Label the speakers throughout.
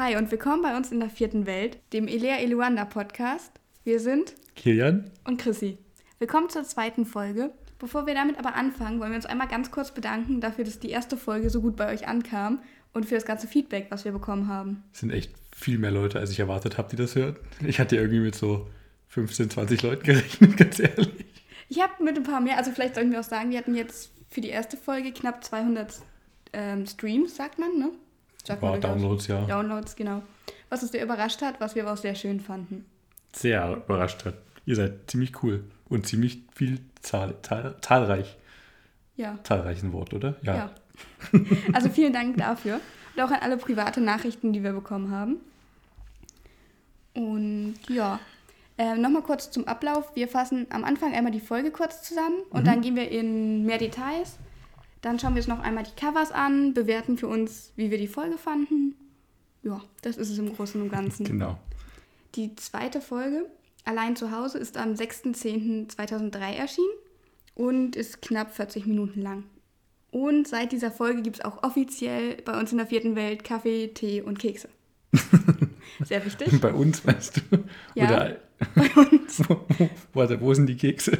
Speaker 1: Hi und willkommen bei uns in der vierten Welt, dem Elea Eluanda Podcast. Wir sind
Speaker 2: Kilian
Speaker 1: und Chrissy. Willkommen zur zweiten Folge. Bevor wir damit aber anfangen, wollen wir uns einmal ganz kurz bedanken dafür, dass die erste Folge so gut bei euch ankam und für das ganze Feedback, was wir bekommen haben.
Speaker 2: Es sind echt viel mehr Leute, als ich erwartet habe, die das hören. Ich hatte irgendwie mit so 15, 20 Leuten gerechnet, ganz ehrlich.
Speaker 1: Ich habe mit ein paar mehr, also vielleicht sollten wir auch sagen, wir hatten jetzt für die erste Folge knapp 200 ähm, Streams, sagt man, ne? Sagt durchaus.
Speaker 2: Downloads, ja.
Speaker 1: Downloads, genau. Was uns sehr überrascht hat, was wir aber auch sehr schön fanden.
Speaker 2: Sehr überrascht hat. Ihr seid ziemlich cool und ziemlich viel zahl, zahl, zahlreich.
Speaker 1: Ja.
Speaker 2: Zahlreich ein Wort, oder?
Speaker 1: Ja. Also vielen Dank dafür. Und auch an alle private Nachrichten, die wir bekommen haben. Und ja, äh, nochmal kurz zum Ablauf. Wir fassen am Anfang einmal die Folge kurz zusammen und dann gehen wir in mehr Details. Dann schauen wir uns noch einmal die Covers an, bewerten für uns, wie wir die Folge fanden. Ja, das ist es im Großen und Ganzen.
Speaker 2: Genau.
Speaker 1: Die zweite Folge, Allein zu Hause, ist am 6.10.2003 erschienen und ist knapp 40 Minuten lang. Und seit dieser Folge gibt es auch offiziell bei uns in der vierten Welt Kaffee, Tee und Kekse. Sehr wichtig.
Speaker 2: Bei uns, weißt du?
Speaker 1: Ja.
Speaker 2: Oder
Speaker 1: Bei uns.
Speaker 2: warte, wo sind die Kekse?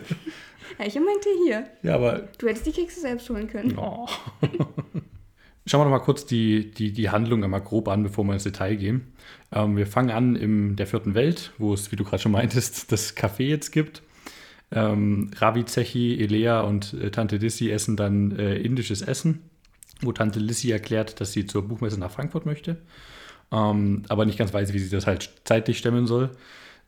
Speaker 1: Ja, ich Tee hier.
Speaker 2: Ja, aber
Speaker 1: Du hättest die Kekse selbst holen können.
Speaker 2: Oh. Schauen wir noch mal kurz die, die, die Handlung einmal grob an, bevor wir ins Detail gehen. Ähm, wir fangen an in der vierten Welt, wo es, wie du gerade schon meintest, das Café jetzt gibt. Ähm, Ravi, Zechi, Elea und äh, Tante Lissy essen dann äh, indisches Essen, wo Tante Lissy erklärt, dass sie zur Buchmesse nach Frankfurt möchte, ähm, aber nicht ganz weiß, wie sie das halt zeitlich stemmen soll.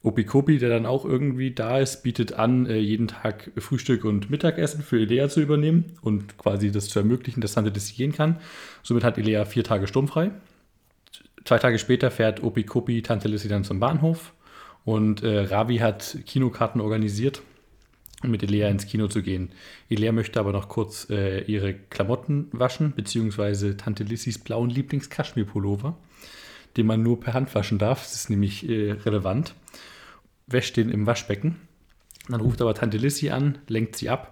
Speaker 2: Opikopi, der dann auch irgendwie da ist, bietet an, äh, jeden Tag Frühstück und Mittagessen für Elea zu übernehmen und quasi das zu ermöglichen, dass Tante Lissy gehen kann. Somit hat Elea vier Tage sturmfrei. Zwei Tage später fährt Opikopi Tante Lissy dann zum Bahnhof und äh, Ravi hat Kinokarten organisiert, um mit Elea ins Kino zu gehen. Elea möchte aber noch kurz äh, ihre Klamotten waschen, beziehungsweise Tante Lissys blauen Lieblings-Kaschmir-Pullover, den man nur per Hand waschen darf. Das ist nämlich äh, relevant wäscht den im Waschbecken. Dann ruft aber Tante Lissy an, lenkt sie ab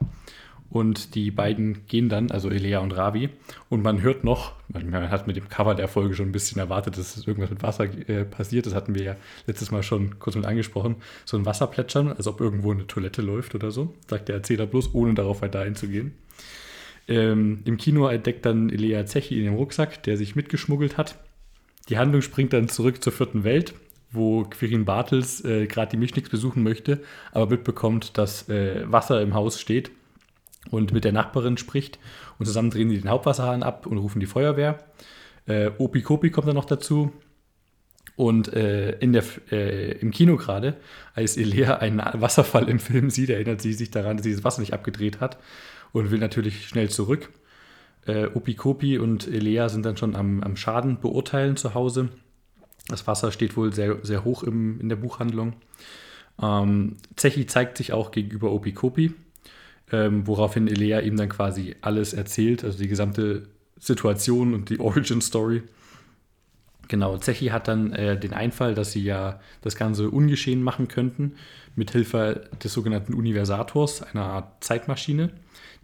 Speaker 2: und die beiden gehen dann, also Elea und Ravi. Und man hört noch, man hat mit dem Cover der Folge schon ein bisschen erwartet, dass irgendwas mit Wasser äh, passiert. Das hatten wir ja letztes Mal schon kurz mit angesprochen. So ein Wasserplätschern, als ob irgendwo eine Toilette läuft oder so, sagt der Erzähler bloß, ohne darauf weiter einzugehen. Ähm, Im Kino entdeckt dann Elea Zechi in dem Rucksack, der sich mitgeschmuggelt hat. Die Handlung springt dann zurück zur vierten Welt, wo Quirin Bartels äh, gerade die Mischnix besuchen möchte, aber mitbekommt, dass äh, Wasser im Haus steht und mit der Nachbarin spricht. Und zusammen drehen sie den Hauptwasserhahn ab und rufen die Feuerwehr. Äh, Opi Kopi kommt dann noch dazu. Und äh, in der, äh, im Kino gerade, als Elea einen Wasserfall im Film sieht, erinnert sie sich daran, dass sie das Wasser nicht abgedreht hat und will natürlich schnell zurück. Äh, Opi Kopi und Elea sind dann schon am, am Schaden beurteilen zu Hause. Das Wasser steht wohl sehr, sehr hoch im, in der Buchhandlung. Ähm, Zechi zeigt sich auch gegenüber Opikopi, ähm, woraufhin Elea ihm dann quasi alles erzählt, also die gesamte Situation und die Origin Story. Genau, Zechi hat dann äh, den Einfall, dass sie ja das Ganze ungeschehen machen könnten, mit Hilfe des sogenannten Universators, einer Art Zeitmaschine,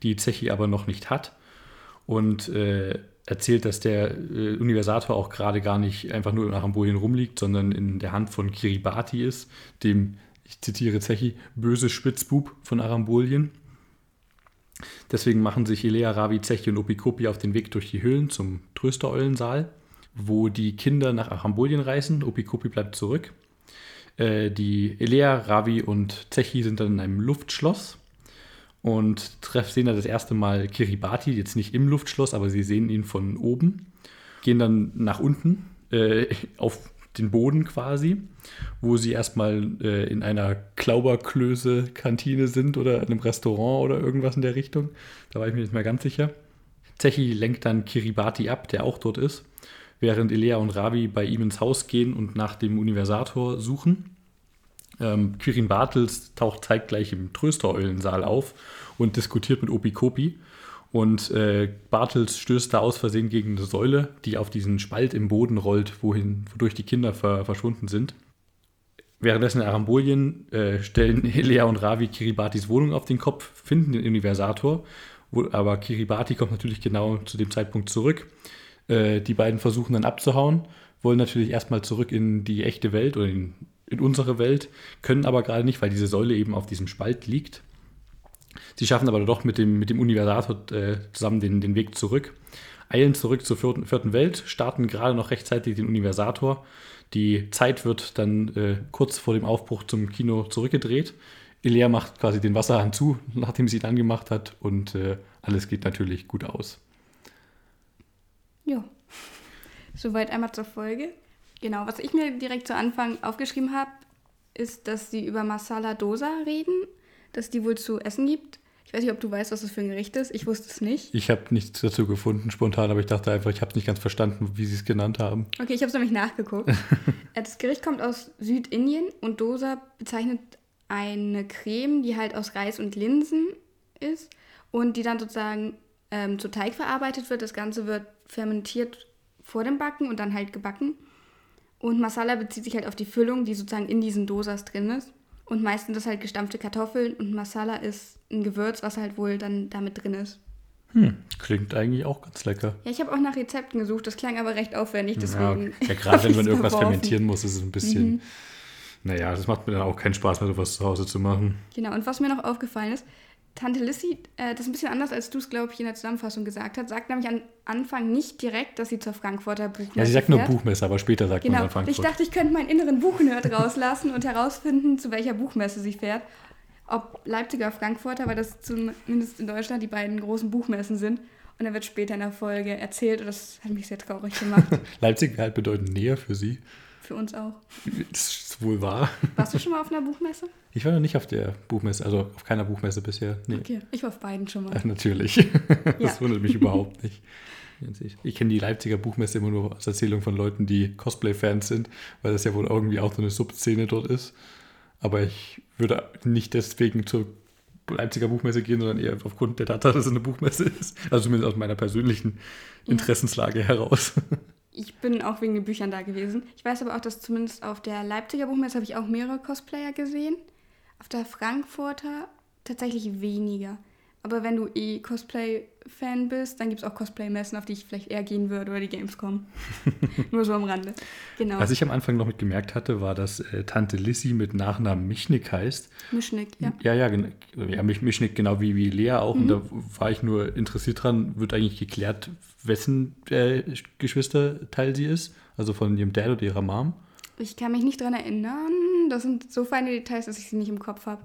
Speaker 2: die Zechi aber noch nicht hat. Und äh, erzählt, dass der äh, Universator auch gerade gar nicht einfach nur nach Ambolien rumliegt, sondern in der Hand von Kiribati ist, dem, ich zitiere Zechi, böse Spitzbub von Arambolien. Deswegen machen sich Elea, Ravi, Zechi und Opikopi auf den Weg durch die Höhlen zum Tröstereulensaal, wo die Kinder nach Arambolien reisen. Opikopi bleibt zurück. Äh, die Elea, Ravi und Zechi sind dann in einem Luftschloss und sehen dann das erste Mal Kiribati, jetzt nicht im Luftschloss, aber sie sehen ihn von oben, gehen dann nach unten äh, auf den Boden quasi, wo sie erstmal äh, in einer Klauberklöße-Kantine sind oder in einem Restaurant oder irgendwas in der Richtung. Da war ich mir nicht mehr ganz sicher. Zechi lenkt dann Kiribati ab, der auch dort ist, während Elea und Ravi bei ihm ins Haus gehen und nach dem Universator suchen. Ähm, Quirin Bartels taucht zeitgleich im Tröstereulensaal auf und diskutiert mit Opikopi. Und äh, Bartels stößt da aus Versehen gegen eine Säule, die auf diesen Spalt im Boden rollt, wohin, wodurch die Kinder ver verschwunden sind. Währenddessen in Arambolien äh, stellen Elea und Ravi Kiribatis Wohnung auf den Kopf, finden den Universator, wo, aber Kiribati kommt natürlich genau zu dem Zeitpunkt zurück. Äh, die beiden versuchen dann abzuhauen, wollen natürlich erstmal zurück in die echte Welt oder in, in unsere Welt, können aber gerade nicht, weil diese Säule eben auf diesem Spalt liegt. Sie schaffen aber doch mit dem, mit dem Universator äh, zusammen den, den Weg zurück, eilen zurück zur vierten, vierten Welt, starten gerade noch rechtzeitig den Universator. Die Zeit wird dann äh, kurz vor dem Aufbruch zum Kino zurückgedreht. Ilea macht quasi den Wasserhahn zu, nachdem sie ihn angemacht hat und äh, alles geht natürlich gut aus.
Speaker 1: Ja. Soweit einmal zur Folge. Genau, was ich mir direkt zu Anfang aufgeschrieben habe, ist, dass sie über Masala Dosa reden, dass die wohl zu essen gibt. Ich weiß nicht, ob du weißt, was das für ein Gericht ist. Ich wusste es nicht.
Speaker 2: Ich habe nichts dazu gefunden spontan, aber ich dachte einfach, ich habe es nicht ganz verstanden, wie sie es genannt haben.
Speaker 1: Okay, ich habe es nämlich nachgeguckt. das Gericht kommt aus Südindien und Dosa bezeichnet eine Creme, die halt aus Reis und Linsen ist und die dann sozusagen ähm, zu Teig verarbeitet wird. Das Ganze wird fermentiert vor dem Backen und dann halt gebacken. Und Masala bezieht sich halt auf die Füllung, die sozusagen in diesen Dosas drin ist. Und meistens das halt gestampfte Kartoffeln und Masala ist ein Gewürz, was halt wohl dann damit drin ist.
Speaker 2: Hm, klingt eigentlich auch ganz lecker.
Speaker 1: Ja, ich habe auch nach Rezepten gesucht, das klang aber recht aufwendig, deswegen.
Speaker 2: Ja, ja gerade wenn man irgendwas verworfen. fermentieren muss, ist es ein bisschen. Mhm. Naja, das macht mir dann auch keinen Spaß mehr, sowas zu Hause zu machen.
Speaker 1: Genau, und was mir noch aufgefallen ist, Tante Lissy, äh, das ist ein bisschen anders, als du es, glaube ich, in der Zusammenfassung gesagt hast, sagt nämlich am Anfang nicht direkt, dass sie zur Frankfurter Buchmesse
Speaker 2: Ja, sie sagt nur Buchmesse, aber später sagt
Speaker 1: genau.
Speaker 2: man
Speaker 1: Frankfurt. Ich dachte, ich könnte meinen inneren Buchnerd rauslassen und herausfinden, zu welcher Buchmesse sie fährt. Ob Leipziger oder Frankfurter, weil das zumindest in Deutschland die beiden großen Buchmessen sind. Und dann wird später in der Folge erzählt und das hat mich sehr traurig gemacht.
Speaker 2: Leipzig wäre halt bedeutend näher für sie.
Speaker 1: Für uns auch.
Speaker 2: Das ist wohl wahr.
Speaker 1: Warst du schon mal auf einer Buchmesse?
Speaker 2: Ich war noch nicht auf der Buchmesse, also auf keiner Buchmesse bisher.
Speaker 1: Nee. Okay, ich war auf beiden schon mal.
Speaker 2: Ach, natürlich. das ja. wundert mich überhaupt nicht. Ich kenne die Leipziger Buchmesse immer nur aus Erzählung von Leuten, die Cosplay-Fans sind, weil das ja wohl irgendwie auch so eine Subszene dort ist. Aber ich würde nicht deswegen zur Leipziger Buchmesse gehen, sondern eher aufgrund der Tatsache, dass es eine Buchmesse ist. Also zumindest aus meiner persönlichen Interessenslage ja. heraus.
Speaker 1: Ich bin auch wegen den Büchern da gewesen. Ich weiß aber auch, dass zumindest auf der Leipziger Buchmesse habe ich auch mehrere Cosplayer gesehen. Auf der Frankfurter tatsächlich weniger. Aber wenn du eh Cosplay-Fan bist, dann gibt es auch Cosplay-Messen, auf die ich vielleicht eher gehen würde oder die Gamescom. Nur so am Rande.
Speaker 2: Genau. Was ich am Anfang noch mit gemerkt hatte, war, dass äh, Tante Lissy mit Nachnamen Mischnick heißt.
Speaker 1: Mischnick, ja.
Speaker 2: Ja, ja, ja Mischnick genau wie, wie Lea auch. Mhm. Und da war ich nur interessiert dran, wird eigentlich geklärt, wessen äh, Geschwisterteil sie ist. Also von ihrem Dad oder ihrer Mom.
Speaker 1: Ich kann mich nicht dran erinnern. Das sind so feine Details, dass ich sie nicht im Kopf habe.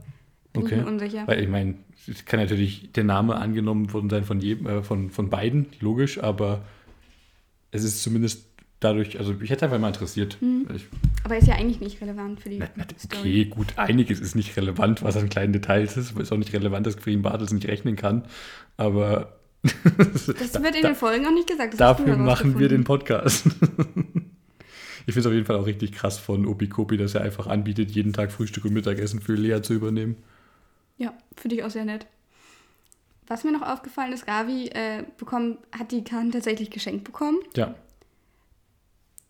Speaker 1: Bin
Speaker 2: okay.
Speaker 1: ich mir unsicher.
Speaker 2: Weil ich meine, es kann natürlich der Name angenommen worden sein von jedem, äh, von, von beiden, logisch, aber es ist zumindest dadurch, also ich hätte einfach mal interessiert.
Speaker 1: Hm. Aber ist ja eigentlich nicht relevant für die
Speaker 2: na, na. Okay, gut, einiges ist nicht relevant, was an kleinen Details ist. Ist auch nicht relevant, dass Green Bartels nicht rechnen kann. Aber
Speaker 1: das wird in den Folgen auch nicht gesagt.
Speaker 2: dafür machen wir den Podcast. ich finde es auf jeden Fall auch richtig krass von Opi Kopi, dass er einfach anbietet, jeden Tag Frühstück und Mittagessen für Lea zu übernehmen.
Speaker 1: Ja, finde ich auch sehr nett. Was mir noch aufgefallen ist, Ravi äh, bekommen, hat die Karten tatsächlich geschenkt bekommen.
Speaker 2: Ja.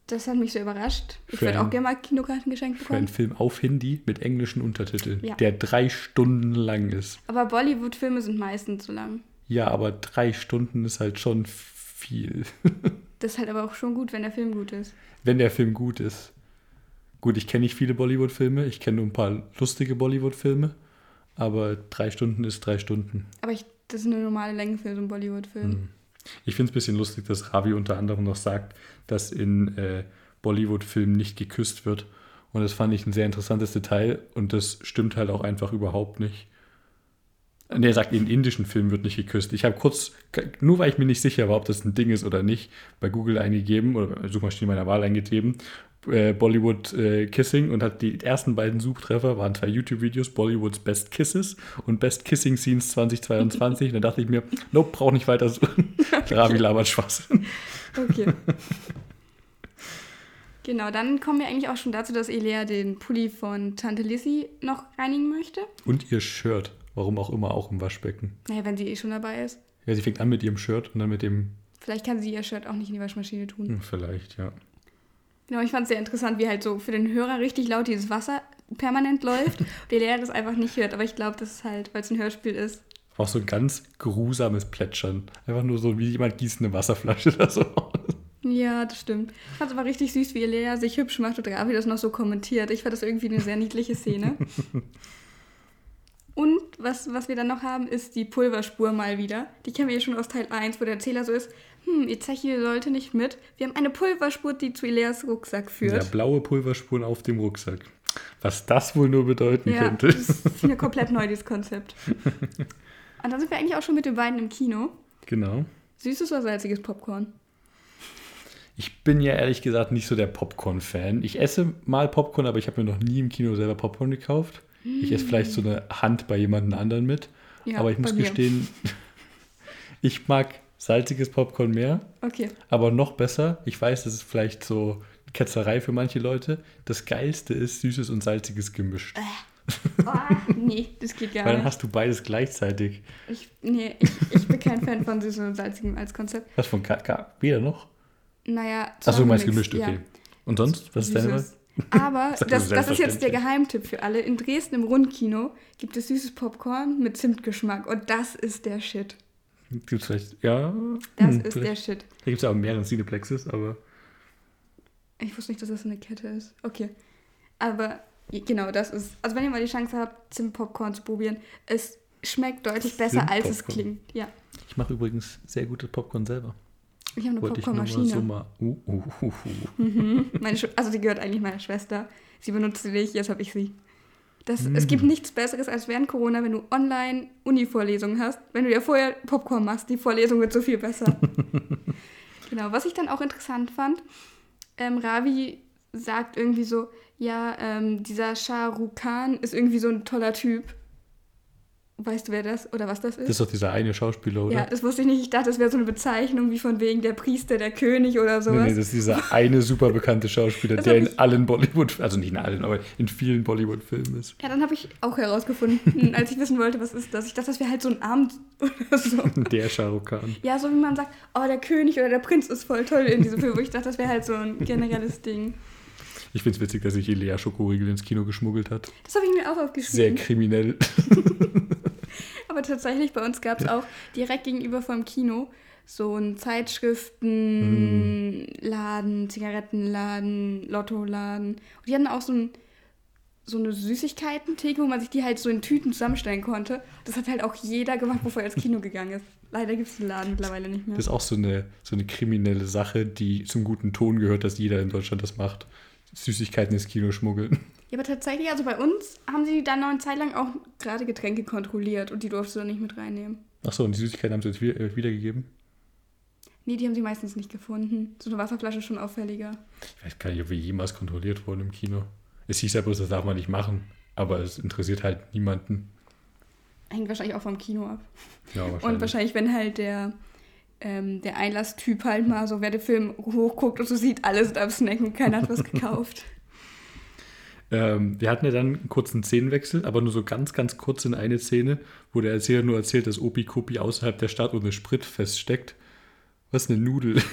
Speaker 1: Das hat mich so überrascht. Ich würde auch gerne mal Kinokarten geschenkt bekommen.
Speaker 2: Für einen Film auf Hindi mit englischen Untertiteln, ja. der drei Stunden lang ist.
Speaker 1: Aber Bollywood-Filme sind meistens so lang.
Speaker 2: Ja, aber drei Stunden ist halt schon viel.
Speaker 1: das ist halt aber auch schon gut, wenn der Film gut ist.
Speaker 2: Wenn der Film gut ist. Gut, ich kenne nicht viele Bollywood-Filme. Ich kenne nur ein paar lustige Bollywood-Filme aber drei Stunden ist drei Stunden.
Speaker 1: Aber ich, das ist eine normale Länge für so einen Bollywood-Film. Hm.
Speaker 2: Ich finde es ein bisschen lustig, dass Ravi unter anderem noch sagt, dass in äh, Bollywood-Filmen nicht geküsst wird. Und das fand ich ein sehr interessantes Detail und das stimmt halt auch einfach überhaupt nicht. Und er sagt, in indischen Filmen wird nicht geküsst. Ich habe kurz, nur weil ich mir nicht sicher war, ob das ein Ding ist oder nicht, bei Google eingegeben oder bei Suchmaschine meiner Wahl eingegeben äh, Bollywood äh, Kissing und hat die ersten beiden Suchtreffer waren zwei YouTube-Videos, Bollywoods Best Kisses und Best Kissing Scenes 2022. und da dachte ich mir, nope, brauch nicht weiter suchen. Okay. Ravi labert Schwachsinn.
Speaker 1: Okay. Genau, dann kommen wir eigentlich auch schon dazu, dass Elea den Pulli von Tante Lissy noch reinigen möchte.
Speaker 2: Und ihr Shirt, warum auch immer, auch im Waschbecken.
Speaker 1: Naja, wenn sie eh schon dabei ist.
Speaker 2: Ja, sie fängt an mit ihrem Shirt und dann mit dem.
Speaker 1: Vielleicht kann sie ihr Shirt auch nicht in die Waschmaschine tun.
Speaker 2: Hm, vielleicht, ja.
Speaker 1: Genau, ich fand es sehr interessant, wie halt so für den Hörer richtig laut dieses Wasser permanent läuft und der Lehrer das einfach nicht hört. Aber ich glaube, das ist halt, weil es ein Hörspiel ist.
Speaker 2: Auch so ein ganz grusames Plätschern. Einfach nur so, wie jemand gießt eine Wasserflasche oder so.
Speaker 1: Ja, das stimmt. Ich fand es aber richtig süß, wie Lea sich hübsch macht und Ravi das noch so kommentiert. Ich fand das irgendwie eine sehr niedliche Szene. und was, was wir dann noch haben, ist die Pulverspur mal wieder. Die kennen wir ja schon aus Teil 1, wo der Erzähler so ist, hm, Ezechiel sollte nicht mit. Wir haben eine Pulverspur, die zu Eleas Rucksack führt.
Speaker 2: Ja, blaue Pulverspuren auf dem Rucksack. Was das wohl nur bedeuten
Speaker 1: ja,
Speaker 2: könnte.
Speaker 1: Das ist mir komplett neu, dieses Konzept. Und dann sind wir eigentlich auch schon mit den beiden im Kino.
Speaker 2: Genau.
Speaker 1: Süßes oder salziges Popcorn?
Speaker 2: Ich bin ja ehrlich gesagt nicht so der Popcorn-Fan. Ich esse mal Popcorn, aber ich habe mir noch nie im Kino selber Popcorn gekauft. Ich esse vielleicht so eine Hand bei jemandem anderen mit.
Speaker 1: Ja,
Speaker 2: aber ich muss gestehen, ich mag salziges Popcorn mehr.
Speaker 1: Okay.
Speaker 2: Aber noch besser, ich weiß, das ist vielleicht so Ketzerei für manche Leute. Das Geilste ist süßes und salziges gemischt.
Speaker 1: Oh, nee, das geht gar
Speaker 2: Weil dann
Speaker 1: nicht.
Speaker 2: hast du beides gleichzeitig.
Speaker 1: Ich, nee, ich, ich bin kein Fan von süßem und salzigem als Konzept.
Speaker 2: Was von K K weder noch?
Speaker 1: Naja,
Speaker 2: Achso, du meinst gemischt,
Speaker 1: ja.
Speaker 2: okay. Und sonst? Was ist deine?
Speaker 1: Süßes. Aber das, das ist jetzt der. Geheimtipp für alle. In Dresden im Rundkino gibt es süßes Popcorn mit Zimtgeschmack und das ist der Shit.
Speaker 2: Gibt's vielleicht, ja.
Speaker 1: Das
Speaker 2: hm,
Speaker 1: ist
Speaker 2: vielleicht.
Speaker 1: der Shit.
Speaker 2: Da gibt es ja auch mehrere Cineplexes, aber
Speaker 1: Ich wusste nicht, dass das eine Kette ist. Okay. Aber genau, das ist. Also wenn ihr mal die Chance habt, Zimtpopcorn zu probieren, es schmeckt deutlich besser, als es klingt. Ja.
Speaker 2: ich mache übrigens sehr gutes Popcorn selber.
Speaker 1: Ich habe eine Popcornmaschine.
Speaker 2: so mal. Uh, uh, uh, uh.
Speaker 1: Mhm. Meine Schw- also die gehört eigentlich meiner Schwester. Sie benutzt sie nicht, jetzt habe ich sie. Das, Es
Speaker 2: Mm.
Speaker 1: gibt nichts Besseres als während Corona, wenn du online Uni-Vorlesungen hast. Wenn du dir vorher Popcorn machst, die Vorlesung wird so viel besser. genau, was ich dann auch interessant fand, ähm, Ravi sagt irgendwie so, ja, ähm, dieser Shah Rukh Khan ist irgendwie so ein toller Typ. Weißt du, wer das oder was das ist?
Speaker 2: Das ist doch dieser eine Schauspieler, oder?
Speaker 1: ja, das wusste ich nicht. Ich dachte, das wäre so eine Bezeichnung wie von wegen der Priester, der König oder
Speaker 2: Nee,
Speaker 1: sowas.
Speaker 2: nee, das ist dieser eine super bekannte Schauspieler, der in
Speaker 1: ich-
Speaker 2: allen Bollywood, also nicht in allen, aber in vielen Bollywood-Filmen ist.
Speaker 1: Ja, dann habe ich auch herausgefunden, als ich wissen wollte, was ist das. Ich dachte, das wäre halt so ein Abend oder so.
Speaker 2: Der Shah Rukh Khan.
Speaker 1: Ja, so wie man sagt, oh, der König oder der Prinz ist voll toll in diesem Film. Wo ich dachte, das wäre halt so ein generelles Ding.
Speaker 2: Ich finde es witzig, dass sich Elea Schokoriegel ins Kino geschmuggelt hat.
Speaker 1: Das habe ich mir auch
Speaker 2: Sehr
Speaker 1: aufgeschrieben.
Speaker 2: kriminell.
Speaker 1: Aber tatsächlich, bei uns gab es auch direkt gegenüber vom Kino so einen Zeitschriftenladen, Zigarettenladen, Lottoladen. Und die hatten auch so, ein, so eine Süßigkeiten-Theke, wo man sich die halt so in Tüten zusammenstellen konnte. Das hat halt auch jeder gemacht, bevor er ins Kino gegangen ist. Leider gibt es den Laden mittlerweile nicht mehr.
Speaker 2: Das ist auch so eine, so eine kriminelle Sache, die zum guten Ton gehört, dass jeder in Deutschland das macht. Süßigkeiten ins Kino schmuggeln.
Speaker 1: Ja, aber tatsächlich, also bei uns haben sie dann noch eine Zeit lang auch gerade Getränke kontrolliert und die durfst du dann nicht mit reinnehmen.
Speaker 2: Achso, und die Süßigkeiten haben sie jetzt wieder, äh, wiedergegeben?
Speaker 1: Nee, die haben sie meistens nicht gefunden. So eine Wasserflasche ist schon auffälliger.
Speaker 2: Ich weiß gar nicht, ob wir jemals kontrolliert wurden im Kino. Es hieß ja bloß, das darf man nicht machen. Aber es interessiert halt niemanden.
Speaker 1: Hängt wahrscheinlich auch vom Kino ab.
Speaker 2: Ja,
Speaker 1: Und wahrscheinlich, wenn halt der, ähm, der Einlasstyp halt mal so, wer den Film hochguckt und so sieht, alle sind am Snacken, keiner hat was gekauft.
Speaker 2: Ähm, wir hatten ja dann einen kurzen Szenenwechsel, aber nur so ganz, ganz kurz in eine Szene, wo der Erzähler nur erzählt, dass Opi Kopi außerhalb der Stadt ohne Sprit feststeckt. Was eine Nudel.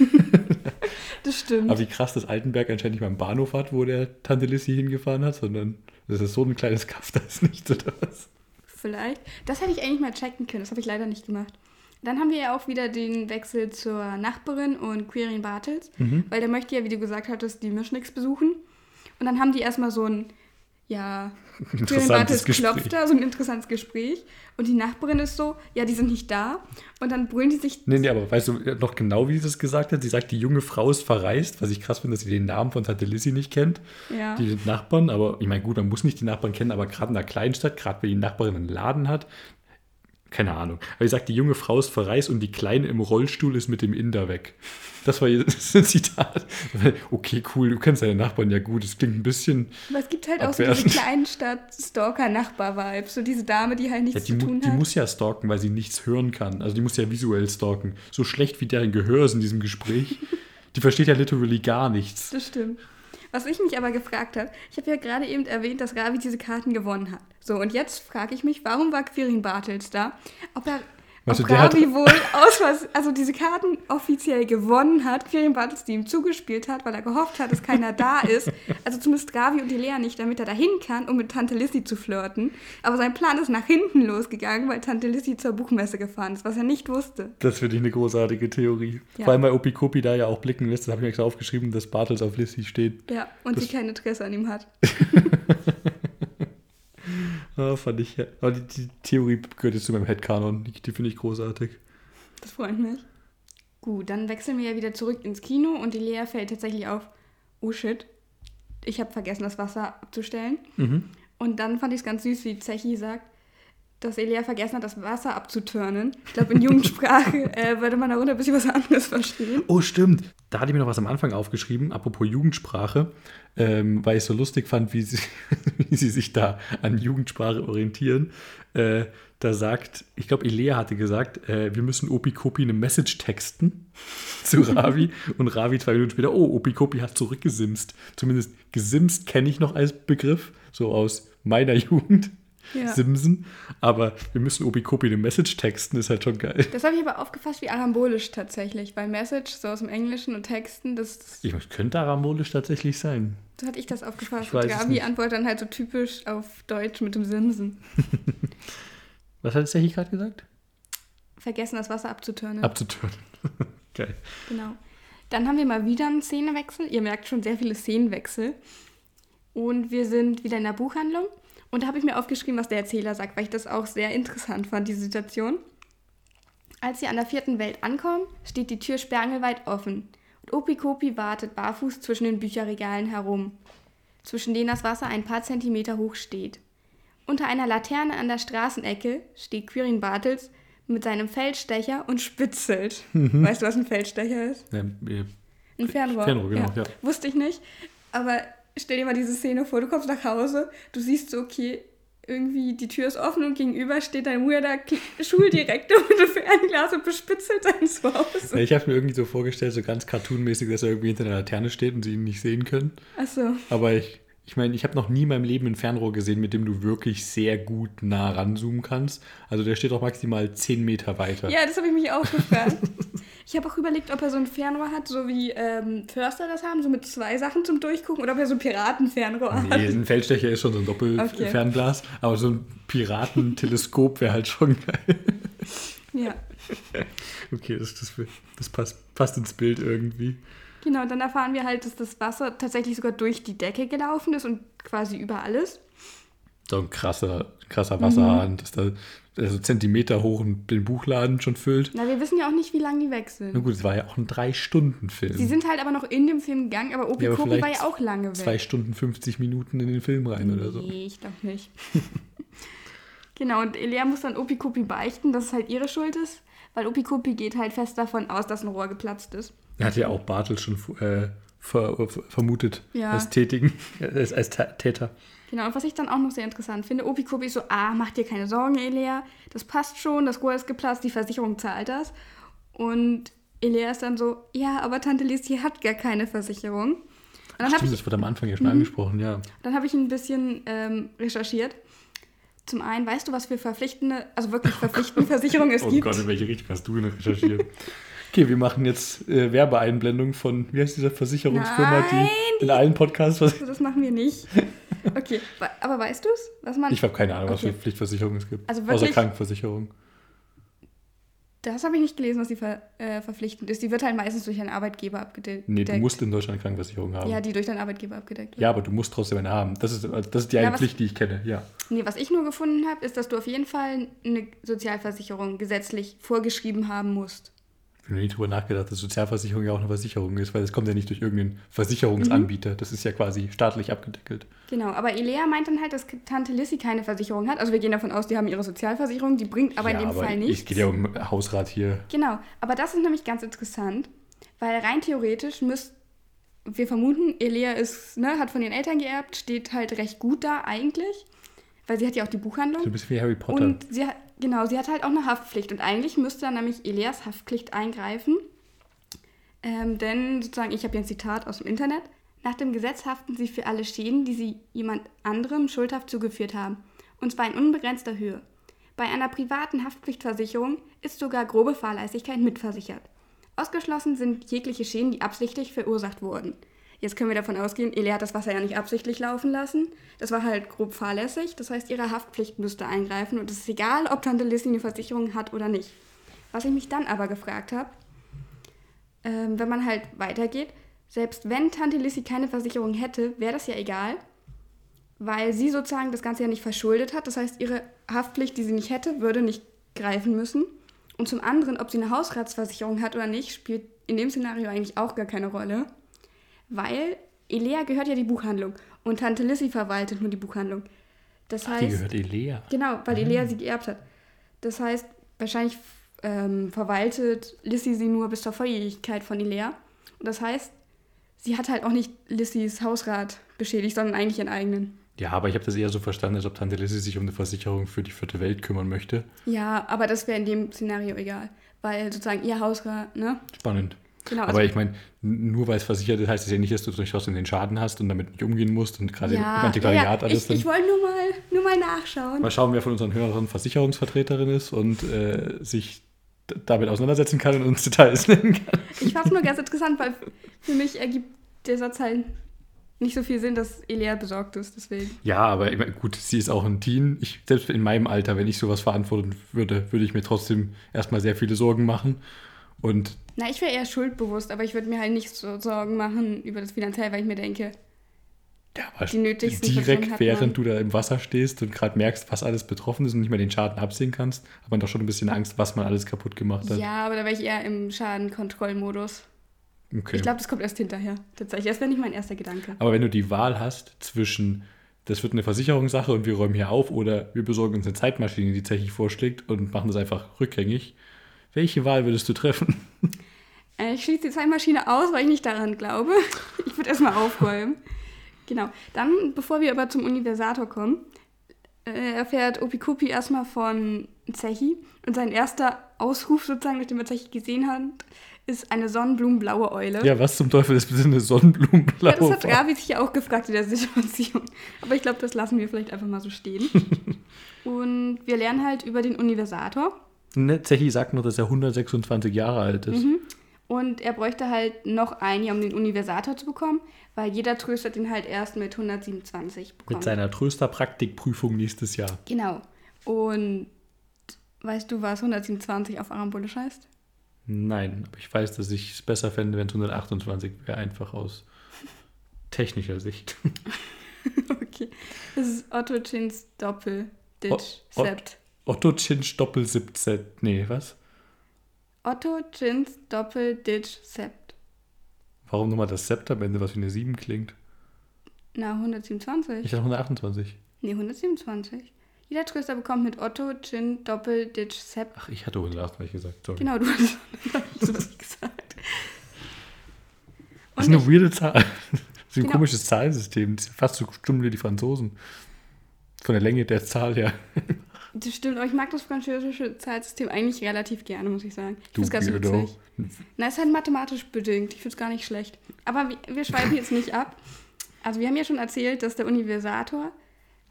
Speaker 1: Das stimmt.
Speaker 2: aber wie krass, dass Altenberg anscheinend nicht mal einen Bahnhof hat, wo der Tante Lissi hingefahren hat, sondern das ist so ein kleines Kaff, da ist nichts oder was.
Speaker 1: Vielleicht. Das hätte ich eigentlich mal checken können, das habe ich leider nicht gemacht. Dann haben wir ja auch wieder den Wechsel zur Nachbarin und Quirin Bartels,
Speaker 2: Mhm.
Speaker 1: weil der möchte ja, wie du gesagt hattest, die Mischnix besuchen. Und dann haben die erstmal so ein, ja,
Speaker 2: Interessantes
Speaker 1: klopft da, so ein interessantes Gespräch. Und die Nachbarin ist so, ja, die sind nicht da. Und dann brüllen die sich
Speaker 2: Nee, nee, aber weißt du noch genau, wie sie das gesagt hat? Sie sagt, die junge Frau ist verreist, was ich krass finde, dass sie den Namen von Tante Lissi nicht kennt.
Speaker 1: Ja.
Speaker 2: Die sind Nachbarn, aber ich meine, gut, man muss nicht die Nachbarn kennen, aber gerade in einer Kleinstadt, gerade wenn die Nachbarin einen Laden hat, keine Ahnung. Aber sie sagt, die junge Frau ist verreist und die Kleine im Rollstuhl ist mit dem Inder weg. Das war jetzt ein Zitat. Okay, cool, du kennst deine Nachbarn ja gut. Es klingt ein bisschen.
Speaker 1: Aber es gibt halt auch so diese
Speaker 2: Abwertend.
Speaker 1: Kleinstadt-Stalker-Nachbar-Vibes. So diese Dame, die halt
Speaker 2: Ja,
Speaker 1: nichts
Speaker 2: die,
Speaker 1: zu tun
Speaker 2: die
Speaker 1: hat.
Speaker 2: muss ja stalken, weil sie nichts hören kann. Also die muss ja visuell stalken. So schlecht wie deren Gehör ist in diesem Gespräch. Die versteht ja literally gar nichts.
Speaker 1: Das stimmt. Was ich mich aber gefragt habe, ich habe ja gerade eben erwähnt, dass Ravi diese Karten gewonnen hat. So, und jetzt frage ich mich, warum war Quirin Bartels da? Ob er,
Speaker 2: Weißt
Speaker 1: ob
Speaker 2: du,
Speaker 1: Ravi wohl aus was, also diese Karten offiziell gewonnen hat, Quirin Bartels die ihm zugespielt hat, weil er gehofft hat, dass keiner da ist. Also zumindest Ravi und die Lea nicht, damit er dahin kann, um mit Tante Lissy zu flirten. Aber sein Plan ist nach hinten losgegangen, weil Tante Lissy zur Buchmesse gefahren ist, was er nicht wusste.
Speaker 2: das finde ich eine großartige Theorie.
Speaker 1: Ja.
Speaker 2: Vor allem, weil Opikopi da ja auch blicken lässt, das habe ich mir extra aufgeschrieben, dass Bartels auf Lissy steht.
Speaker 1: Ja, und
Speaker 2: Das-
Speaker 1: sie kein Interesse an ihm hat.
Speaker 2: Ah, fand ich, ja. aber die, die Theorie gehört jetzt zu meinem Headcanon. Die, die finde ich großartig.
Speaker 1: Das freut mich. Gut, dann wechseln wir ja wieder zurück ins Kino und die Lea fällt tatsächlich auf, oh shit, ich habe vergessen, das Wasser abzustellen.
Speaker 2: Mhm.
Speaker 1: Und dann fand ich es ganz süß, wie Zechi sagt, dass Elia vergessen hat, das Wasser abzuturnen. Ich glaube, in Jugendsprache äh, würde man darunter ein bisschen was anderes verstehen.
Speaker 2: Oh, stimmt. Da hatte ich mir noch was am Anfang aufgeschrieben, apropos Jugendsprache, ähm, weil ich so lustig fand, wie sie, wie sie sich da an Jugendsprache orientieren. Äh, da sagt, ich glaube, Elea hatte gesagt, äh, wir müssen Opikopi eine Message texten zu Ravi. und Ravi zwei Minuten später, oh, Opikopi hat zurückgesimst. Zumindest gesimst kenne ich noch als Begriff, so aus meiner Jugend.
Speaker 1: Ja.
Speaker 2: Simsen. Aber wir müssen Opikopi eine Message texten, ist halt schon geil.
Speaker 1: Das habe ich aber aufgefasst wie arambolisch tatsächlich, weil Message, so aus dem Englischen und Texten, das, das
Speaker 2: Ich, könnte arambolisch tatsächlich sein.
Speaker 1: so hatte ich das aufgefasst.
Speaker 2: Ich
Speaker 1: und
Speaker 2: es
Speaker 1: Gabi antwortet dann halt so typisch auf Deutsch mit dem Simsen.
Speaker 2: Was hat Sechi gerade gesagt?
Speaker 1: Vergessen, das Wasser abzuturnen.
Speaker 2: Abzutören. Geil.
Speaker 1: Genau. Dann haben wir mal wieder einen Szenenwechsel. Ihr merkt schon sehr viele Szenenwechsel. Und wir sind wieder in der Buchhandlung. Und da habe ich mir aufgeschrieben, was der Erzähler sagt, weil ich das auch sehr interessant fand, die Situation. Als sie an der vierten Welt ankommen, steht die Tür sperrangelweit offen. Und Opikopi wartet barfuß zwischen den Bücherregalen herum, zwischen denen das Wasser ein paar Zentimeter hoch steht. Unter einer Laterne an der Straßenecke steht Quirin Bartels mit seinem Feldstecher und spitzelt. Weißt du, was ein Feldstecher ist?
Speaker 2: Ja, wir-
Speaker 1: Ein Fernrohr.
Speaker 2: Fernrohr, genau, ja.
Speaker 1: Wusste ich nicht. Aber stell dir mal diese Szene vor, du kommst nach Hause, du siehst so, okay, irgendwie die Tür ist offen und gegenüber steht dein weirder Schuldirektor mit einem Fernglas und bespitzelt dein Zuhause.
Speaker 2: Ich habe mir irgendwie so vorgestellt, so ganz cartoonmäßig, dass er irgendwie hinter einer Laterne steht und sie ihn nicht sehen können.
Speaker 1: Achso.
Speaker 2: Aber ich, ich meine, ich habe noch nie in meinem Leben ein Fernrohr gesehen, mit dem du wirklich sehr gut nah ranzoomen kannst. Also der steht auch maximal 10 Meter weiter.
Speaker 1: Ja, das habe ich mich auch gefragt. Ich habe auch überlegt, ob er so ein Fernrohr hat, so wie ähm, Förster das haben, so mit zwei Sachen zum Durchgucken, oder ob er so ein Piratenfernrohr hat.
Speaker 2: Nee, ein Feldstecher ist schon so ein Doppelfernglas, aber so ein Piratenteleskop wäre halt schon geil.
Speaker 1: Ja.
Speaker 2: Okay, das, das, das passt, passt ins Bild irgendwie.
Speaker 1: Genau, und dann erfahren wir halt, dass das Wasser tatsächlich sogar durch die Decke gelaufen ist und quasi über alles.
Speaker 2: So ein krasser, krasser
Speaker 1: Mhm.
Speaker 2: Wasserhahn, dass da also Zentimeter hoch den Buchladen schon füllt.
Speaker 1: Na, wir wissen ja auch nicht, wie lange die weg
Speaker 2: Na
Speaker 1: sind.
Speaker 2: gut, es war ja auch ein Drei-Stunden-Film.
Speaker 1: Sie sind halt aber noch in dem Film gegangen, aber Opi
Speaker 2: Ja, aber
Speaker 1: Kopi war ja auch lange weg.
Speaker 2: Zwei Stunden 50 Minuten in den Film rein oder so.
Speaker 1: Nee, ich glaube nicht. genau, und Elea muss dann Opi Kopi beichten, dass es halt ihre Schuld ist, weil Opi Kopi geht halt fest davon aus, dass ein Rohr geplatzt ist.
Speaker 2: Er hat ja auch Bartel schon äh, ver, ver, vermutet
Speaker 1: Ja.
Speaker 2: als Tätigen, als, als Tä- Täter.
Speaker 1: Genau, und was ich dann auch noch sehr interessant finde, Opi Kopi ist so, ah, mach dir keine Sorgen, Elea, das passt schon, das Rohr ist geplatzt, die Versicherung zahlt das. Und Elea ist dann so, ja, aber Tante Lisi hat gar keine Versicherung. Und dann habe
Speaker 2: Stimmt,
Speaker 1: ich,
Speaker 2: das wurde am Anfang ja schon
Speaker 1: Mhm.
Speaker 2: angesprochen, ja.
Speaker 1: dann hab ich ein bisschen ähm, recherchiert. Zum einen, weißt du, was für verpflichtende, also wirklich verpflichtende Versicherungen es
Speaker 2: Oh
Speaker 1: gibt?
Speaker 2: Gott, in welche Richtung hast du denn recherchiert? okay, wir machen jetzt äh, Werbeeinblendung von, wie heißt diese Versicherungsfirma,
Speaker 1: Nein,
Speaker 2: die in allen Podcasts. Was,
Speaker 1: das machen wir nicht. Okay, aber weißt du es? Was man.
Speaker 2: ich habe keine Ahnung, was
Speaker 1: Okay.
Speaker 2: für Pflichtversicherungen es gibt.
Speaker 1: Also
Speaker 2: Außer
Speaker 1: wirklich-
Speaker 2: Krankenversicherung.
Speaker 1: Das habe ich nicht gelesen, dass die ver äh, verpflichtend ist. Die wird halt meistens durch einen Arbeitgeber abgedeckt.
Speaker 2: Nee, du musst in Deutschland eine Krankenversicherung haben.
Speaker 1: Ja, die durch deinen Arbeitgeber abgedeckt wird.
Speaker 2: Ja, aber du musst trotzdem eine haben. Das ist, das ist die eine
Speaker 1: Ja, was-
Speaker 2: Pflicht, die ich kenne, ja.
Speaker 1: Nee, was ich nur gefunden habe, ist, dass du auf jeden Fall eine Sozialversicherung gesetzlich vorgeschrieben haben musst.
Speaker 2: Ich habe noch nie drüber nachgedacht, dass Sozialversicherung ja auch eine Versicherung ist, weil das kommt ja nicht durch irgendeinen Versicherungsanbieter.
Speaker 1: Mhm.
Speaker 2: Das ist ja quasi staatlich abgedeckelt.
Speaker 1: Genau, aber Elea meint dann halt, dass Tante Lissy keine Versicherung hat. Also wir gehen davon aus, die haben ihre Sozialversicherung, die bringt aber
Speaker 2: ja,
Speaker 1: in dem
Speaker 2: aber
Speaker 1: Fall
Speaker 2: Es
Speaker 1: nichts.
Speaker 2: geht ja um Hausrat hier.
Speaker 1: Genau, aber das ist nämlich ganz interessant, weil rein theoretisch müsst wir vermuten, Elea ist, ne, hat von ihren Eltern geerbt, steht halt recht gut da eigentlich, weil sie hat ja auch die Buchhandlung.
Speaker 2: So ein bisschen wie Harry Potter.
Speaker 1: Und sie hat, genau, sie hat halt auch eine Haftpflicht. Und eigentlich müsste dann nämlich Elias Haftpflicht eingreifen. Ähm, denn sozusagen, ich habe hier ein Zitat aus dem Internet. Nach dem Gesetz haften sie für alle Schäden, die sie jemand anderem schuldhaft zugeführt haben. Und zwar in unbegrenzter Höhe. Bei einer privaten Haftpflichtversicherung ist sogar grobe Fahrlässigkeit mitversichert. Ausgeschlossen sind jegliche Schäden, die absichtlich verursacht wurden. Jetzt können wir davon ausgehen, Ele hat das Wasser ja nicht absichtlich laufen lassen. Das war halt grob fahrlässig. Das heißt, ihre Haftpflicht müsste eingreifen und es ist egal, ob Tante Lissy eine Versicherung hat oder nicht. Was ich mich dann aber gefragt habe, ähm, wenn man halt weitergeht, selbst wenn Tante Lissy keine Versicherung hätte, wäre das ja egal, weil sie sozusagen das Ganze ja nicht verschuldet hat. Das heißt, ihre Haftpflicht, die sie nicht hätte, würde nicht greifen müssen. Und zum anderen, ob sie eine Hausratsversicherung hat oder nicht, spielt in dem Szenario eigentlich auch gar keine Rolle, weil Elea gehört ja die Buchhandlung und Tante Lissy verwaltet nur die Buchhandlung. Das heißt,
Speaker 2: die gehört Elea.
Speaker 1: Genau, weil
Speaker 2: Mhm.
Speaker 1: Elea sie geerbt hat. Das heißt, wahrscheinlich ähm, verwaltet Lissy sie nur bis zur Volljährigkeit von Elea. Und das heißt, sie hat halt auch nicht Lissys Hausrat beschädigt, sondern eigentlich ihren eigenen.
Speaker 2: Ja, aber ich habe das eher so verstanden, als ob Tante Lissy sich um eine Versicherung für die vierte Welt kümmern möchte.
Speaker 1: Ja, aber das wäre in dem Szenario egal, weil sozusagen ihr Hausrat, ne?
Speaker 2: Spannend.
Speaker 1: Genau,
Speaker 2: aber ich meine, nur weil es versichert ist, heißt es ja nicht, dass du durchaus den Schaden hast und damit nicht umgehen musst und gerade im Antiquariat
Speaker 1: ja,
Speaker 2: alles
Speaker 1: ich, ich wollte nur mal, nur mal nachschauen.
Speaker 2: Mal schauen, wer von unseren Hörern Versicherungsvertreterin ist und äh, sich damit auseinandersetzen kann und uns Details nennen kann.
Speaker 1: Ich fand es nur ganz interessant, weil für mich ergibt der Satz halt nicht so viel Sinn, dass Elea besorgt ist, deswegen.
Speaker 2: Ja, aber ich mein, gut, sie ist auch ein Teen. Ich, selbst in meinem Alter, wenn ich sowas verantworten würde, würde ich mir trotzdem erstmal sehr viele Sorgen machen. Und
Speaker 1: Na, ich wäre eher schuldbewusst, aber ich würde mir halt nicht so Sorgen machen über das Finanzielle, weil ich mir denke,
Speaker 2: ja, aber
Speaker 1: Die nötigsten
Speaker 2: direkt während du da im Wasser stehst und gerade merkst, was alles betroffen ist und nicht mehr den Schaden absehen kannst, hat man doch schon ein bisschen Angst, was man alles kaputt gemacht hat.
Speaker 1: ja, aber da wäre ich eher im Schadenkontrollmodus.
Speaker 2: Okay.
Speaker 1: Ich glaube, das kommt erst hinterher. Tatsächlich, das wäre nicht mein erster Gedanke.
Speaker 2: Aber wenn du die Wahl hast zwischen, das wird eine Versicherungssache und wir räumen hier auf oder wir besorgen uns eine Zeitmaschine, die tatsächlich vorschlägt und machen das einfach rückgängig, welche Wahl würdest du treffen?
Speaker 1: Äh, ich schließe die Zeitmaschine aus, weil ich nicht daran glaube. Ich würde erstmal aufräumen. Genau. Dann, bevor wir aber zum Universator kommen, äh, erfährt Opikupi erstmal von Zechi. Und sein erster Ausruf sozusagen, nachdem er Zechi gesehen hat, ist eine sonnenblumenblaue Eule.
Speaker 2: Ja, was zum Teufel ist bitte eine Sonnenblumenblaue
Speaker 1: Ja, das hat? Gabi sich ja auch gefragt in der Situation. Aber ich glaube, das lassen wir vielleicht einfach mal so stehen. Und wir lernen halt über den Universator.
Speaker 2: Ne, Zechi sagt nur, dass er 126 Jahre alt ist.
Speaker 1: Mhm. Und er bräuchte halt noch ein Jahr, um den Universator zu bekommen, weil jeder Tröster den halt erst mit 127 bekommt.
Speaker 2: Mit seiner Trösterpraktikprüfung nächstes Jahr.
Speaker 1: Genau. Und weißt du, was 127 auf Arambolisch heißt?
Speaker 2: Nein, aber ich weiß, dass ich es besser fände, wenn es 128 wäre, einfach aus technischer Sicht.
Speaker 1: okay. Das ist Otto Chins Doppel Sept.
Speaker 2: Otto Chinch Doppel 17. Nee, was?
Speaker 1: Otto Chins Doppel Ditch Sept.
Speaker 2: Warum nochmal das Sept am Ende, was wie eine 7 klingt?
Speaker 1: Na, 127.
Speaker 2: Ich dachte 128.
Speaker 1: Nee, 127. Jeder Tröster bekommt mit Otto, Chin, Doppel, Ditch, Sepp.
Speaker 2: Ach, ich hatte 128 gesagt, sorry.
Speaker 1: Genau, du hast so was gesagt.
Speaker 2: Das ist eine weirde Zahl. Das ist ein
Speaker 1: Genau.
Speaker 2: komisches Zahlensystem. Das ist fast so stumm wie die Franzosen. Von der Länge der Zahl her.
Speaker 1: Das stimmt, aber ich mag das französische Zahlsystem eigentlich relativ gerne, muss ich sagen. Ich finde es ganz witzig. Na, ist halt mathematisch bedingt. Ich finde es gar nicht schlecht. Aber wir, wir schweifen jetzt nicht ab. Also wir haben ja schon erzählt, dass der Universator,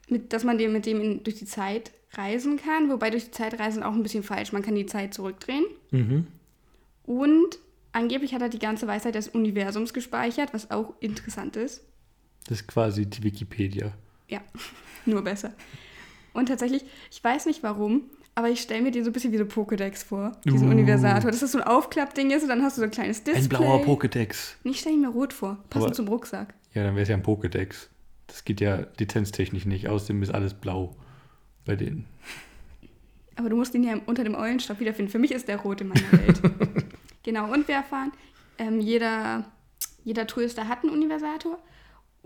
Speaker 1: mit, dass man dem, mit dem in, durch die Zeit reisen kann. Wobei durch die Zeit reisen auch ein bisschen falsch. Man kann die Zeit zurückdrehen.
Speaker 2: Mhm.
Speaker 1: Und angeblich hat er die ganze Weisheit des Universums gespeichert, was auch interessant ist.
Speaker 2: Das ist quasi die Wikipedia.
Speaker 1: Ja, nur besser. Und tatsächlich, ich weiß nicht warum, aber ich stelle mir den so ein bisschen wie so Pokédex vor, diesen
Speaker 2: Uh.
Speaker 1: Universator. Dass das so ein Aufklappding ist und dann hast du so ein kleines Display.
Speaker 2: Ein blauer Pokédex.
Speaker 1: Ich stelle ihn mir rot vor, passend
Speaker 2: Aber-
Speaker 1: zum Rucksack.
Speaker 2: Ja, dann wäre es ja ein Pokédex. Das geht ja lizenztechnisch nicht. Außerdem ist alles blau bei denen.
Speaker 1: Aber du musst ihn ja unter dem Eulenstoff wiederfinden. Für mich ist der rot in meiner Welt. genau, und wir erfahren, ähm, jeder, jeder Tröster hat einen Universator.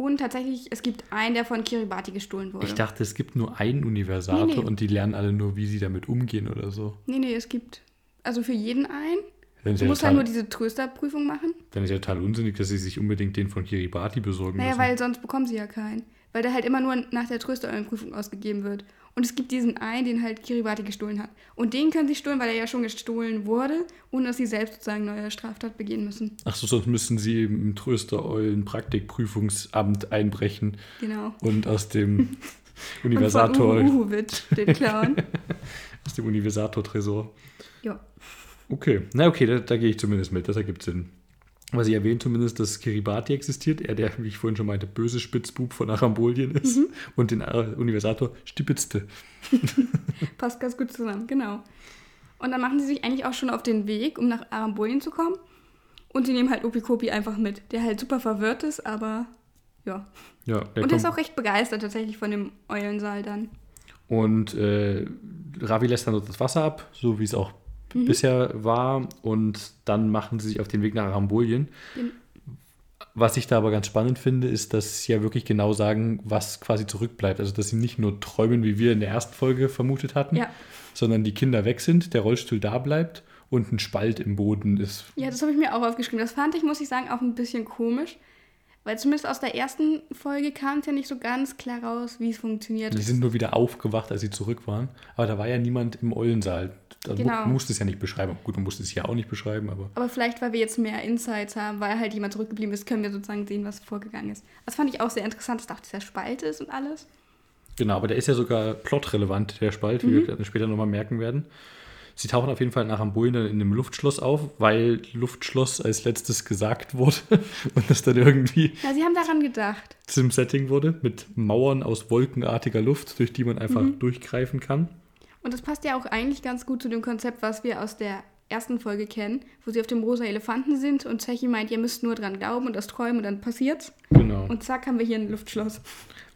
Speaker 1: Und tatsächlich, es gibt einen, der von Kiribati gestohlen wurde.
Speaker 2: Ich dachte, es gibt nur einen Universator
Speaker 1: Nee, nee.
Speaker 2: und die lernen alle nur, wie sie damit umgehen oder so.
Speaker 1: Nee, nee, es gibt also für jeden einen.
Speaker 2: Dann ist,
Speaker 1: Du
Speaker 2: ja
Speaker 1: musst halt nur diese Trösterprüfung machen.
Speaker 2: dann ist ja total unsinnig, dass sie sich unbedingt den von Kiribati besorgen
Speaker 1: Naja,
Speaker 2: müssen.
Speaker 1: weil sonst bekommen sie ja keinen. Weil der halt immer nur nach der Tröstereulenprüfung ausgegeben wird. Und es gibt diesen einen, den halt Kiribati gestohlen hat. Und den können sie stohlen, weil er ja schon gestohlen wurde, ohne dass sie selbst sozusagen neue Straftat begehen müssen.
Speaker 2: Ach so, sonst müssen sie im Tröster-Eulen-Praktikprüfungsamt einbrechen
Speaker 1: Genau.
Speaker 2: und aus dem
Speaker 1: Und von
Speaker 2: Universator
Speaker 1: Uhu Uhuwitsch den klauen.
Speaker 2: Aus dem Universator-Tresor.
Speaker 1: Ja.
Speaker 2: Okay, na okay, da, da gehe ich zumindest mit, das ergibt Sinn. Was ich erwähne zumindest, dass Kiribati existiert, er der, wie ich vorhin schon meinte, böse Spitzbub von Arambolien ist
Speaker 1: Mhm.
Speaker 2: und den Universator stipitzte.
Speaker 1: Passt ganz gut zusammen, genau. Und dann machen sie sich eigentlich auch schon auf den Weg, um nach Arambolien zu kommen. Und sie nehmen halt Opikopi einfach mit, der halt super verwirrt ist, aber ja.
Speaker 2: Ja, der
Speaker 1: Und er ist auch recht begeistert tatsächlich von dem Eulensaal dann.
Speaker 2: Und äh, Ravi lässt dann das Wasser ab, so wie es auch
Speaker 1: Mhm.
Speaker 2: bisher war. Und dann machen sie sich auf den Weg nach Arambolien.
Speaker 1: Den-
Speaker 2: Was ich da aber ganz spannend finde, ist, dass sie ja wirklich genau sagen, was quasi zurückbleibt. Also, dass sie nicht nur träumen, wie wir in der ersten Folge vermutet hatten,
Speaker 1: Ja.
Speaker 2: sondern die Kinder weg sind, der Rollstuhl da bleibt und ein Spalt im Boden ist.
Speaker 1: Ja, das habe ich mir auch aufgeschrieben. Das fand ich, muss ich sagen, auch ein bisschen komisch. Weil zumindest aus der ersten Folge kam es ja nicht so ganz klar raus, wie es funktioniert.
Speaker 2: Die sind nur wieder aufgewacht, als sie zurück waren. Aber da war ja niemand im Eulensaal. Da
Speaker 1: Genau.
Speaker 2: musste es ja nicht beschreiben. Gut, du musst es ja auch nicht beschreiben, aber.
Speaker 1: Aber vielleicht, weil wir jetzt mehr Insights haben, weil halt jemand zurückgeblieben ist, können wir sozusagen sehen, was vorgegangen ist. Das fand ich auch sehr interessant, dass da auch dieser Spalt ist und alles.
Speaker 2: Genau, aber der ist ja sogar plotrelevant, der Spalt, wie wir später nochmal merken werden. Sie tauchen auf jeden Fall nach Amboin dann in einem Luftschloss auf, weil Luftschloss als letztes gesagt wurde und das dann irgendwie
Speaker 1: Ja, sie haben daran gedacht.
Speaker 2: zum Setting wurde, mit Mauern aus wolkenartiger Luft, durch die man einfach durchgreifen kann.
Speaker 1: Und das passt ja auch eigentlich ganz gut zu dem Konzept, was wir aus der ersten Folge kennen, wo sie auf dem rosa Elefanten sind und Zechi meint, ihr müsst nur dran glauben und das träumen und dann passiert's.
Speaker 2: Genau.
Speaker 1: Und zack, haben wir hier ein Luftschloss.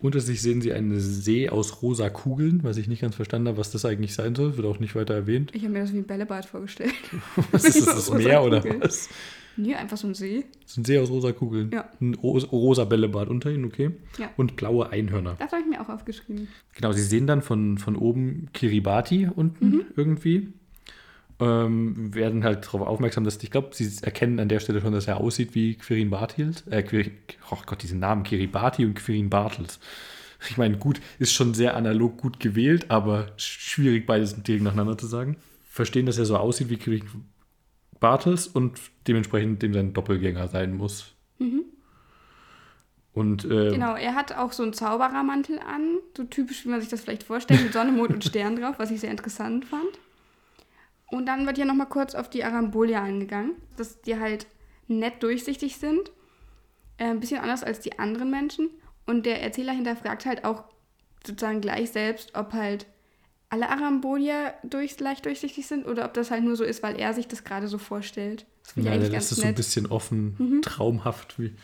Speaker 2: Unter sich sehen sie einen See aus rosa Kugeln, was ich nicht ganz verstanden habe, was das eigentlich sein soll. Wird auch nicht weiter erwähnt.
Speaker 1: Ich habe mir das wie ein Bällebad vorgestellt.
Speaker 2: Was ist das, das Meer oder
Speaker 1: Kugeln.
Speaker 2: was?
Speaker 1: Nee, einfach so ein See.
Speaker 2: Das ist ein See aus rosa Kugeln.
Speaker 1: Ja.
Speaker 2: Ein ro rosa Bällebad unter ihnen, okay.
Speaker 1: Ja.
Speaker 2: Und blaue Einhörner.
Speaker 1: Das habe ich mir auch aufgeschrieben.
Speaker 2: Genau, sie sehen dann von, von oben Kiribati unten irgendwie. Ähm, werden halt darauf aufmerksam, dass ich glaube, sie erkennen an der Stelle schon, dass er aussieht wie Quirin Bartels. Äh, Quirin, oh Gott, diesen Namen, Kiribati und Quirin Bartels. Ich meine, gut, ist schon sehr analog gut gewählt, aber schwierig beides direkt nacheinander zu sagen. Verstehen, dass er so aussieht wie Quirin Bartels und dementsprechend dem sein Doppelgänger sein muss. Und äh,
Speaker 1: Genau, er hat auch so einen Zauberermantel an, so typisch, wie man sich das vielleicht vorstellt, mit Sonne, Mond und Stern drauf, was ich sehr interessant fand. Und dann wird hier nochmal kurz auf die Arambolia eingegangen, dass die halt nett durchsichtig sind, äh, ein bisschen anders als die anderen Menschen. Und der Erzähler hinterfragt halt auch sozusagen gleich selbst, ob halt alle Arambolia durch, leicht durchsichtig sind oder ob das halt nur so ist, weil er sich das gerade so vorstellt. Das
Speaker 2: Ja, der lässt es so ein.
Speaker 1: Mhm.
Speaker 2: bisschen offen, traumhaft, wie,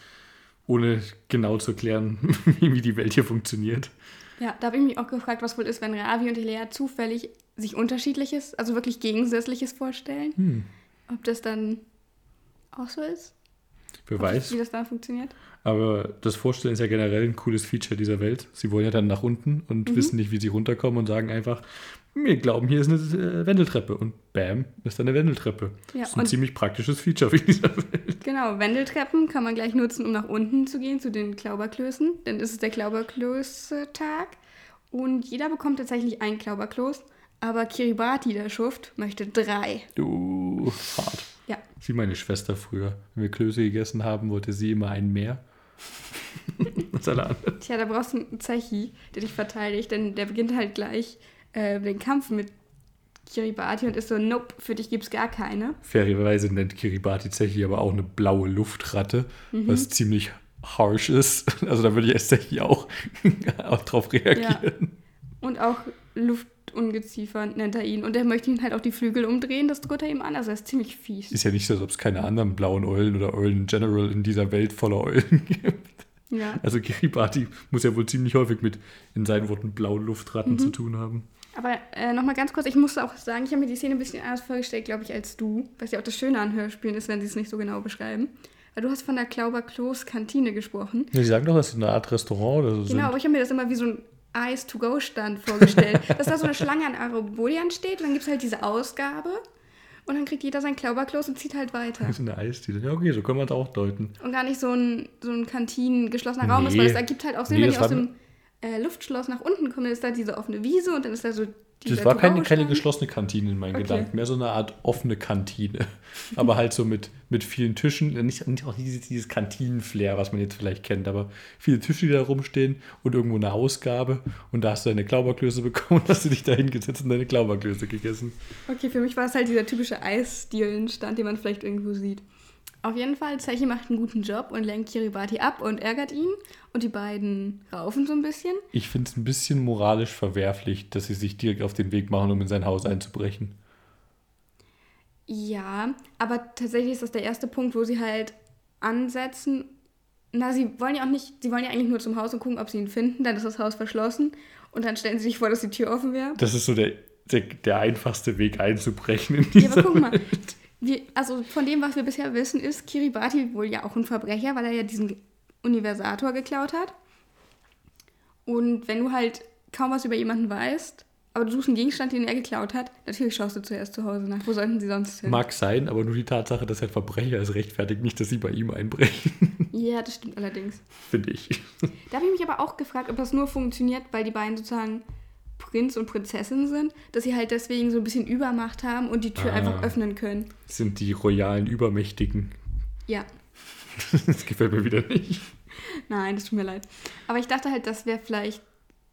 Speaker 2: ohne genau zu erklären, wie, die Welt hier funktioniert.
Speaker 1: Ja, da habe ich mich auch gefragt, was wohl ist, wenn Ravi und Lea zufällig sich unterschiedliches, also wirklich gegensätzliches vorstellen.
Speaker 2: Hm.
Speaker 1: Ob das dann auch so ist?
Speaker 2: Wer
Speaker 1: Ob
Speaker 2: weiß.
Speaker 1: Das, wie das dann funktioniert?
Speaker 2: Aber das Vorstellen ist ja generell ein cooles Feature dieser Welt. Sie wollen ja dann nach unten
Speaker 1: Mhm.
Speaker 2: und wissen nicht, wie sie runterkommen und sagen einfach, wir glauben, hier ist eine äh, Wendeltreppe. Und bam, ist da eine Wendeltreppe.
Speaker 1: Ja,
Speaker 2: das ist ein ziemlich praktisches Feature für dieser Welt.
Speaker 1: Genau, Wendeltreppen kann man gleich nutzen, um nach unten zu gehen, zu den Klauberklößen. Denn es ist der Klauberklöße-Tag. Und jeder bekommt tatsächlich ein Klauberkloß. Aber Kiribati, der Schuft, möchte drei.
Speaker 2: Du, hart.
Speaker 1: Ja,
Speaker 2: Wie meine Schwester früher. Wenn wir Klöße gegessen haben, wollte sie immer ein mehr.
Speaker 1: tja, da brauchst du einen Zechi, der dich verteidigt. Denn der beginnt halt gleich äh, den Kampf mit Kiribati und ist so, nope, für dich gibt's gar keine.
Speaker 2: Fairerweise nennt Kiribati Zechi aber auch eine blaue Luftratte, was ziemlich harsh ist. Also da würde ich als Zechi auch, auch drauf reagieren.
Speaker 1: Und auch Luftungeziefer nennt er ihn. Und er möchte ihn halt auch die Flügel umdrehen, das droht er ihm an. Also er ist ziemlich fies.
Speaker 2: Ist ja nicht so, als ob es keine anderen blauen Eulen oder Eulen in general in dieser Welt voller Eulen gibt.
Speaker 1: Ja.
Speaker 2: Also Kiribati muss ja wohl ziemlich häufig mit, in seinen Worten, blauen Luftratten zu tun haben.
Speaker 1: Aber äh, nochmal ganz kurz, ich musste auch sagen, ich habe mir die Szene ein bisschen anders vorgestellt, glaube ich, als du. Was ja auch das Schöne an Hörspielen ist, wenn sie es nicht so genau beschreiben. Weil du hast von der Klauber-Kloß-Kantine gesprochen.
Speaker 2: Ja, Sie sagen doch, es ist eine Art Restaurant oder so.
Speaker 1: Genau, aber ich habe mir das immer wie so ein Eis-to-go-Stand vorgestellt. dass da so eine Schlange an Arabolian steht und dann gibt es halt diese Ausgabe. Und dann kriegt jeder sein Klauberkloß und zieht halt weiter.
Speaker 2: Das ist eine Eisdiele. Ja, okay, so können wir es auch deuten.
Speaker 1: Und gar nicht so ein, so ein Kantinen geschlossener Raum ist,
Speaker 2: Nee.
Speaker 1: weil es ergibt halt auch Sinn,
Speaker 2: Nee,
Speaker 1: wenn die aus dem äh, Luftschloss nach unten kommen, dann ist da diese offene Wiese und dann ist da so
Speaker 2: das war keine, keine geschlossene Kantine in meinen okay. Gedanken, mehr so eine Art offene Kantine. aber halt so mit, mit vielen Tischen, nicht, nicht auch dieses, dieses Kantinenflair, was man jetzt vielleicht kennt, aber viele Tische, die da rumstehen und irgendwo eine Ausgabe und da hast du deine Klauberklöße bekommen und hast du dich da hingesetzt und deine Klauberklöße gegessen.
Speaker 1: Okay, für mich war es halt dieser typische Eisdielenstand, den man vielleicht irgendwo sieht. Auf jeden Fall, Zechi macht einen guten Job und lenkt Kiribati ab und ärgert ihn. Und die beiden raufen so ein bisschen.
Speaker 2: Ich finde es ein bisschen moralisch verwerflich, dass sie sich direkt auf den Weg machen, um in sein Haus einzubrechen.
Speaker 1: Ja, aber tatsächlich ist das der erste Punkt, wo sie halt ansetzen. Na, sie wollen ja auch nicht, sie wollen ja eigentlich nur zum Haus und gucken, ob sie ihn finden. Dann ist das Haus verschlossen und dann stellen sie sich vor, dass die Tür offen wäre.
Speaker 2: Das ist so der, der, der einfachste Weg einzubrechen in diese Ja, aber guck mal,
Speaker 1: wir, also von dem, was wir bisher wissen, ist Kiribati wohl ja auch ein Verbrecher, weil er ja diesen Universator geklaut hat. Und wenn du halt kaum was über jemanden weißt, aber du suchst einen Gegenstand, den er geklaut hat, natürlich schaust du zuerst zu Hause nach. Wo sollten sie sonst
Speaker 2: hin? Mag sein, aber nur die Tatsache, dass er ein Verbrecher ist, rechtfertigt nicht, dass sie bei ihm einbrechen.
Speaker 1: Ja, das stimmt allerdings.
Speaker 2: Finde ich.
Speaker 1: Da habe ich mich aber auch gefragt, ob das nur funktioniert, weil die beiden sozusagen Prinz und Prinzessin sind, dass sie halt deswegen so ein bisschen Übermacht haben und die Tür ah, einfach öffnen können.
Speaker 2: Sind die royalen Übermächtigen.
Speaker 1: Ja.
Speaker 2: das gefällt mir wieder nicht.
Speaker 1: Nein, das tut mir leid. Aber ich dachte halt, das wäre vielleicht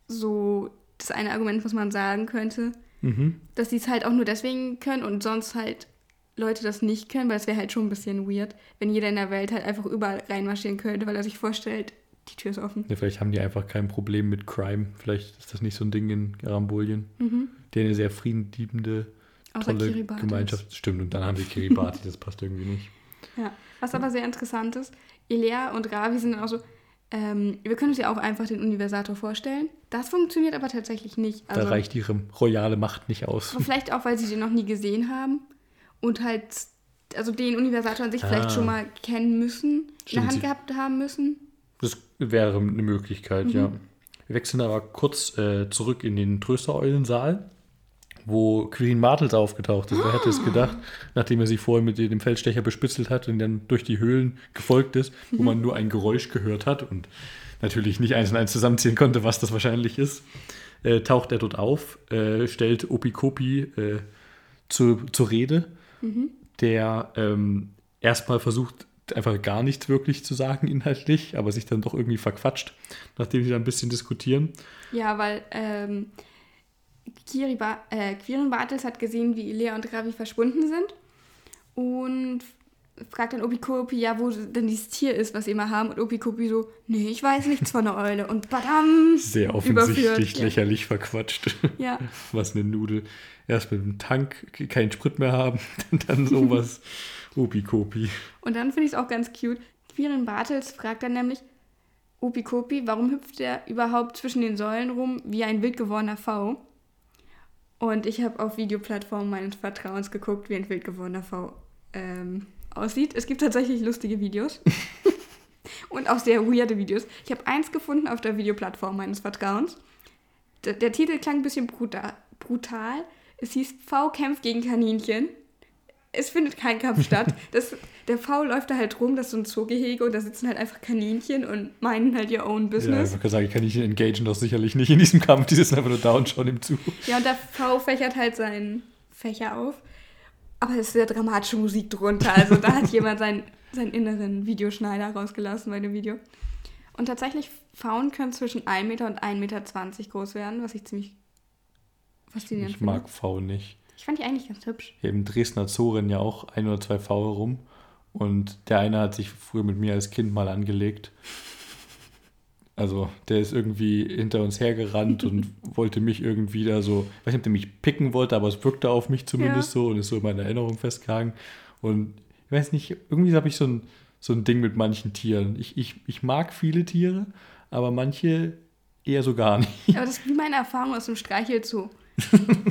Speaker 1: so das eine Argument, was man sagen könnte. Mhm. Dass sie es halt auch nur deswegen können und sonst halt Leute das nicht können, weil es wäre halt schon ein bisschen weird, wenn jeder in der Welt halt einfach überall reinmarschieren könnte, weil er sich vorstellt, die Tür ist offen.
Speaker 2: Ja, vielleicht haben die einfach kein Problem mit Crime. Vielleicht ist das nicht so ein Ding in Arambolien. Mhm. Die eine sehr friedenliebende, tolle Kiribati Gemeinschaft. Stimmt, und dann haben sie Kiribati, das passt irgendwie nicht.
Speaker 1: Ja, was aber sehr interessant ist, Ilea und Ravi sind auch so, ähm, wir können uns ja auch einfach den Universator vorstellen. Das funktioniert aber tatsächlich nicht.
Speaker 2: Also, da reicht ihre royale Macht nicht aus.
Speaker 1: vielleicht auch, weil sie den noch nie gesehen haben und halt, also den Universator an sich ah. vielleicht schon mal kennen müssen, Stimmt, in der Hand gehabt haben müssen.
Speaker 2: Das wäre eine Möglichkeit, mhm. ja. Wir wechseln aber kurz äh, zurück in den Tröstereulensaal, wo Queen Martels aufgetaucht ist. Wer hätte es gedacht, nachdem er sie vorher mit dem Feldstecher bespitzelt hat und dann durch die Höhlen gefolgt ist, wo man nur ein Geräusch gehört hat und natürlich nicht eins und eins zusammenziehen konnte, was das wahrscheinlich ist, äh, taucht er dort auf, äh, stellt Opikopi äh, zu, zur Rede, mhm. der ähm, erstmal versucht, einfach gar nichts wirklich zu sagen inhaltlich, aber sich dann doch irgendwie verquatscht, nachdem sie da ein bisschen diskutieren.
Speaker 1: Ja, weil ähm, Kiri ba äh, Quirin Bartels hat gesehen, wie Lea und Ravi verschwunden sind und fragt dann Opikopi, ja, wo denn dieses Tier ist, was sie immer haben. Und Opikopi so, nee, ich weiß nichts von der Eule. Und badam!
Speaker 2: Sehr offensichtlich überführt. lächerlich ja. verquatscht.
Speaker 1: Ja.
Speaker 2: Was eine Nudel. Erst mit dem Tank keinen Sprit mehr haben, dann sowas. Opikopi.
Speaker 1: Und dann finde ich es auch ganz cute. Quirin Bartels fragt dann nämlich, Opikopi, warum hüpft er überhaupt zwischen den Säulen rum wie ein wild gewordener V? Und ich habe auf Videoplattformen meines Vertrauens geguckt, wie ein wild gewordener V ähm, aussieht. Es gibt tatsächlich lustige Videos. und auch sehr weirde Videos. Ich habe eins gefunden auf der Videoplattform meines Vertrauens. Der, der Titel klang ein bisschen brutal, brutal. Es hieß V kämpft gegen Kaninchen es findet kein Kampf statt. Das, der V läuft da halt rum, das ist so ein Zoogehege und da sitzen halt einfach Kaninchen und meinen halt ihr own business.
Speaker 2: Ja, ich kann sagen, Kaninchen engagen doch sicherlich nicht in diesem Kampf, die sitzen einfach nur da und schauen ihm zu.
Speaker 1: Ja, und der V fächert halt seinen Fächer auf. Aber es ist sehr dramatische Musik drunter. Also da hat jemand seinen, seinen inneren Videoschneider rausgelassen bei dem Video. Und tatsächlich, Pfauen können zwischen 1 Meter und 1,20 Meter groß werden, was ich ziemlich faszinierend
Speaker 2: finde. Ich mag V nicht.
Speaker 1: Ich fand die eigentlich ganz hübsch.
Speaker 2: Hier im Dresdner Zoo rennen ja auch ein oder zwei Pfaue rum. Und der eine hat sich früher mit mir als Kind mal angelegt. Also, der ist irgendwie hinter uns hergerannt und wollte mich irgendwie da so, ich weiß nicht, ob der mich picken wollte, aber es wirkte auf mich zumindest ja. so und ist so in meiner Erinnerung festgehangen. Und ich weiß nicht, irgendwie habe ich so ein, so ein Ding mit manchen Tieren. Ich, ich, ich mag viele Tiere, aber manche eher so gar nicht.
Speaker 1: Aber das ist wie meine Erfahrung aus dem Streichelzoo.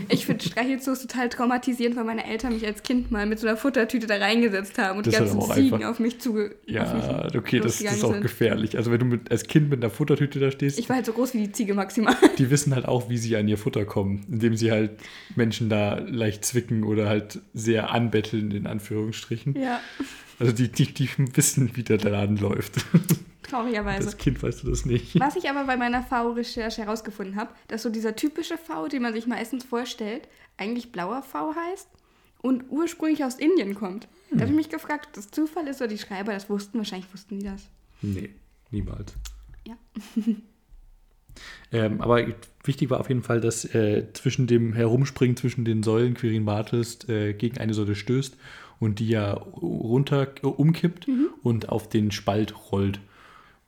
Speaker 1: Ich finde Streichelzoos total traumatisierend, weil meine Eltern mich als Kind mal mit so einer Futtertüte da reingesetzt haben und das die ganzen Ziegen auf mich zuge.
Speaker 2: Ja, mich okay, das, das, ist auch sind. gefährlich. Also, wenn du mit, als Kind mit einer Futtertüte da stehst.
Speaker 1: Ich war halt so groß wie die Ziege maximal.
Speaker 2: Die wissen halt auch, wie sie an ihr Futter kommen, indem sie halt Menschen da leicht zwicken oder halt sehr anbetteln, in Anführungsstrichen.
Speaker 1: Ja.
Speaker 2: Also, die, die, die wissen, wie der Laden läuft.
Speaker 1: Traurigerweise.
Speaker 2: Das Kind weißt du das nicht.
Speaker 1: Was ich aber bei meiner V-Recherche herausgefunden habe, dass so dieser typische V, den man sich meistens vorstellt, eigentlich blauer V heißt und ursprünglich aus Indien kommt. Da habe ich mich gefragt, ob das Zufall ist oder die Schreiber das wussten. Wahrscheinlich wussten die das.
Speaker 2: Nee, niemals.
Speaker 1: Ja.
Speaker 2: Ähm, aber wichtig war auf jeden Fall, dass äh, zwischen dem Herumspringen zwischen den Säulen Quirin Bartels äh, gegen eine Säule stößt und die ja runter äh, umkippt und auf den Spalt rollt,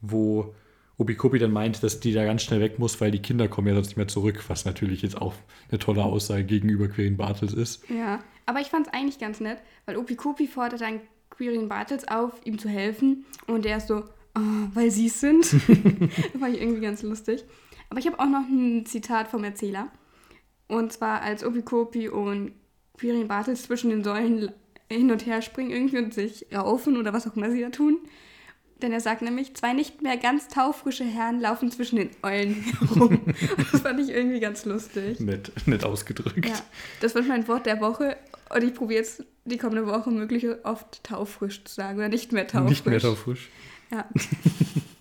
Speaker 2: wo Obikopi dann meint, dass die da ganz schnell weg muss, weil die Kinder kommen ja sonst nicht mehr zurück, was natürlich jetzt auch eine tolle Aussage gegenüber Quirin Bartels ist.
Speaker 1: Ja, aber ich fand es eigentlich ganz nett, weil Opikopi fordert dann Quirin Bartels auf, ihm zu helfen und der ist so, oh, weil sie es sind. das fand ich irgendwie ganz lustig. Aber ich habe auch noch ein Zitat vom Erzähler. Und zwar als Opikopi und Quirin Bartels zwischen den Säulen hin und her springen irgendwie und sich raufen oder was auch immer sie da tun. Denn er sagt nämlich, zwei nicht mehr ganz taufrische Herren laufen zwischen den Eulen herum. das fand ich irgendwie ganz lustig.
Speaker 2: Nett, nett ausgedrückt.
Speaker 1: Ja, das wird mein Wort der Woche und ich probiere jetzt die kommende Woche möglichst oft taufrisch zu sagen oder nicht mehr taufrisch.
Speaker 2: Nicht mehr taufrisch.
Speaker 1: Ja.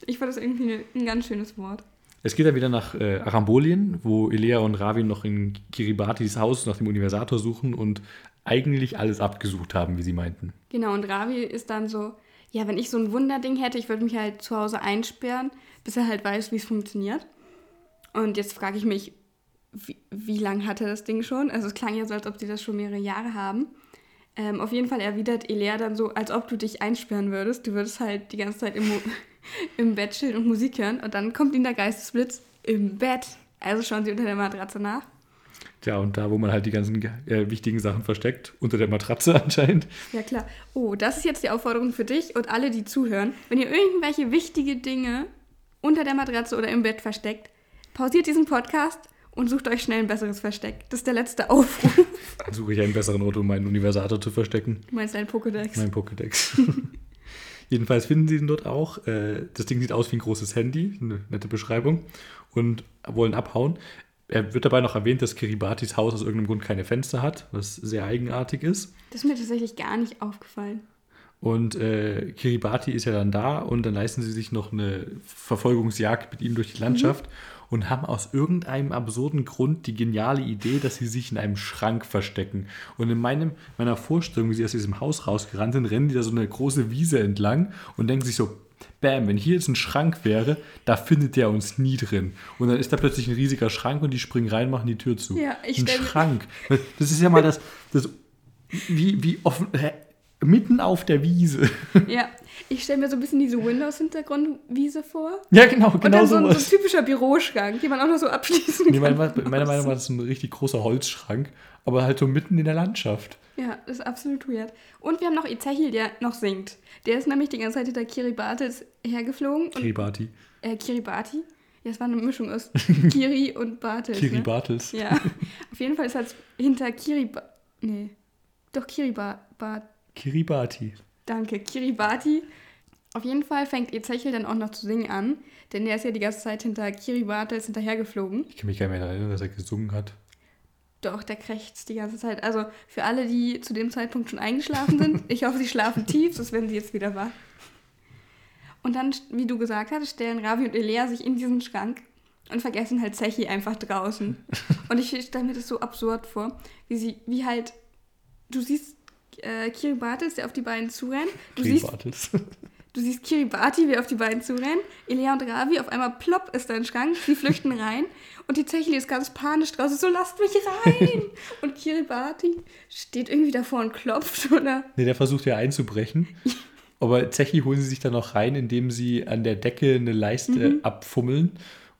Speaker 1: Ich fand das irgendwie ein ganz schönes Wort.
Speaker 2: Es geht dann wieder nach äh, Arambolien, wo Elea und Ravi noch in Kiribatis Haus nach dem Universator suchen und eigentlich alles abgesucht haben, wie sie meinten.
Speaker 1: Genau, und Ravi ist dann so, ja, wenn ich so ein Wunderding hätte, ich würde mich halt zu Hause einsperren, bis er halt weiß, wie es funktioniert. Und jetzt frage ich mich, wie, wie lange hat er das Ding schon? Also es klang ja so, als ob sie das schon mehrere Jahre haben. Ähm, auf jeden Fall erwidert Elea dann so, als ob du dich einsperren würdest. Du würdest halt die ganze Zeit im, im Bett chillen und Musik hören. Und dann kommt ihnen der Geistesblitz im Bett. Also schauen sie unter der Matratze nach.
Speaker 2: Tja, und da, wo man halt die ganzen äh, wichtigen Sachen versteckt, unter der Matratze anscheinend.
Speaker 1: Ja klar. Oh, das ist jetzt die Aufforderung für dich und alle, die zuhören. Wenn ihr irgendwelche wichtige Dinge unter der Matratze oder im Bett versteckt, pausiert diesen Podcast und sucht euch schnell ein besseres Versteck. Das ist der letzte Aufruf.
Speaker 2: Dann suche ich einen besseren Ort, um meinen Universator zu verstecken.
Speaker 1: Du meinst dein Pokédex?
Speaker 2: Mein Pokédex. Jedenfalls finden sie ihn dort auch. Äh, Das Ding sieht aus wie ein großes Handy, eine nette Beschreibung, und wollen abhauen. Er wird dabei noch erwähnt, dass Kiribatis Haus aus irgendeinem Grund keine Fenster hat, was sehr eigenartig ist.
Speaker 1: Das ist mir tatsächlich gar nicht aufgefallen.
Speaker 2: Und äh, Kiribati ist ja dann da und dann leisten sie sich noch eine Verfolgungsjagd mit ihm durch die Landschaft und haben aus irgendeinem absurden Grund die geniale Idee, dass sie sich in einem Schrank verstecken. Und in meinem, meiner Vorstellung, wie sie aus diesem Haus rausgerannt sind, rennen die da so eine große Wiese entlang und denken sich so, Bam, wenn hier jetzt ein Schrank wäre, da findet der uns nie drin. Und dann ist da plötzlich ein riesiger Schrank und die springen rein, machen die Tür zu.
Speaker 1: Ja, ich
Speaker 2: ein Schrank. Das ist ja mal das, das wie, wie offen? Mitten auf der Wiese.
Speaker 1: Ja, ich stelle mir so ein bisschen diese Windows-Hintergrundwiese vor.
Speaker 2: Ja, genau,
Speaker 1: Und
Speaker 2: genau
Speaker 1: dann so, ein- so ein typischer Büroschrank, den man auch noch so abschließen
Speaker 2: Nee,
Speaker 1: kann.
Speaker 2: meiner, meiner Meinung nach ist es ein richtig großer Holzschrank, aber halt so mitten in der Landschaft.
Speaker 1: Ja, das ist absolut weird. Und wir haben noch Ezechiel, der noch singt. Der ist nämlich die ganze Zeit hinter Kiribati hergeflogen. Und,
Speaker 2: Kiribati.
Speaker 1: äh, Kiribati? Ja, es war eine Mischung aus Kiri und Bartels. Ne?
Speaker 2: Kiribatis.
Speaker 1: Ja, auf jeden Fall ist er hinter Kiribati. Nee, doch Kiribati.
Speaker 2: Kiribati.
Speaker 1: Danke, Kiribati. Auf jeden Fall fängt Ezechiel dann auch noch zu singen an, denn der ist ja die ganze Zeit hinter Kiribates hinterhergeflogen.
Speaker 2: Ich kann mich gar nicht mehr erinnern, dass er gesungen hat.
Speaker 1: Doch, der krächzt die ganze Zeit. Also für alle, die zu dem Zeitpunkt schon eingeschlafen sind, ich hoffe, sie schlafen tief, sonst werden sie jetzt wieder wach. Und dann, wie du gesagt hast, stellen Ravi und Elea sich in diesen Schrank und vergessen halt Zechi einfach draußen. Und ich stelle mir das so absurd vor, wie sie, wie halt, du siehst äh, Kiribatis, der auf die beiden zurennt. Du siehst,
Speaker 2: Kiribatis.
Speaker 1: du siehst Kiribati, wie auf die beiden zurennen. Elea und Ravi, auf einmal plopp ist da ein Schrank, sie flüchten rein. Und die Zechli ist ganz panisch draußen, so lasst mich rein. und Kiribati steht irgendwie davor und klopft, oder?
Speaker 2: Nee, der versucht ja einzubrechen. Aber Zechi holen sie sich dann noch rein, indem sie an der Decke eine Leiste
Speaker 1: Mhm.
Speaker 2: abfummeln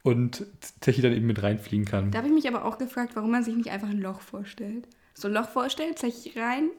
Speaker 2: und Zechi dann eben mit reinfliegen kann.
Speaker 1: Da habe ich mich aber auch gefragt, warum man sich nicht einfach ein Loch vorstellt. So ein Loch vorstellen, Zechi rein,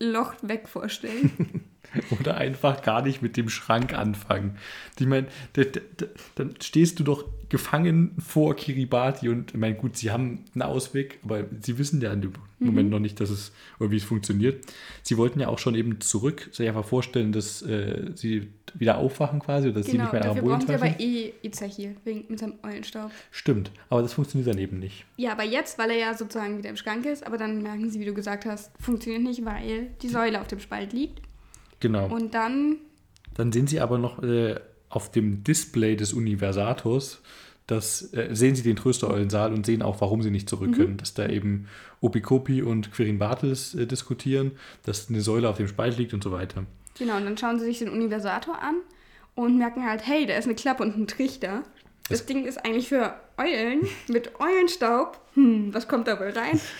Speaker 1: Loch weg vorstellen.
Speaker 2: Oder einfach gar nicht mit dem Schrank anfangen. Ich meine, da- da- da- dann stehst du doch gefangen vor Kiribati und ich meine, gut, sie haben einen Ausweg, aber sie wissen ja in dem
Speaker 1: Mhm.
Speaker 2: Moment noch nicht, dass es oder wie es funktioniert. Sie wollten ja auch schon eben zurück, sich einfach vorstellen, dass äh, sie wieder aufwachen quasi oder dass sie
Speaker 1: genau,
Speaker 2: nicht mehr
Speaker 1: dafür brauchen sie aber eh Ezechiel, wegen, mit seinem Eulenstaub.
Speaker 2: Stimmt, aber das funktioniert dann eben nicht.
Speaker 1: Ja, aber jetzt, weil er ja sozusagen wieder im Schrank ist, aber dann merken sie, wie du gesagt hast, funktioniert nicht, weil die Säule auf dem Spalt liegt.
Speaker 2: Genau.
Speaker 1: Und dann,
Speaker 2: Dann sehen sie aber noch äh, auf dem Display des Universators, das äh, sehen sie den Tröstereulensaal und sehen auch, warum sie nicht zurück können. Mhm. Dass da eben Opikopi und Quirin Bartels äh, diskutieren, dass eine Säule auf dem Spalt liegt und so weiter.
Speaker 1: Genau, und dann schauen sie sich den Universator an und merken halt, hey, da ist eine Klappe und ein Trichter. Das, das Ding ist eigentlich für Eulen mit Eulenstaub. Hm, was kommt da wohl rein?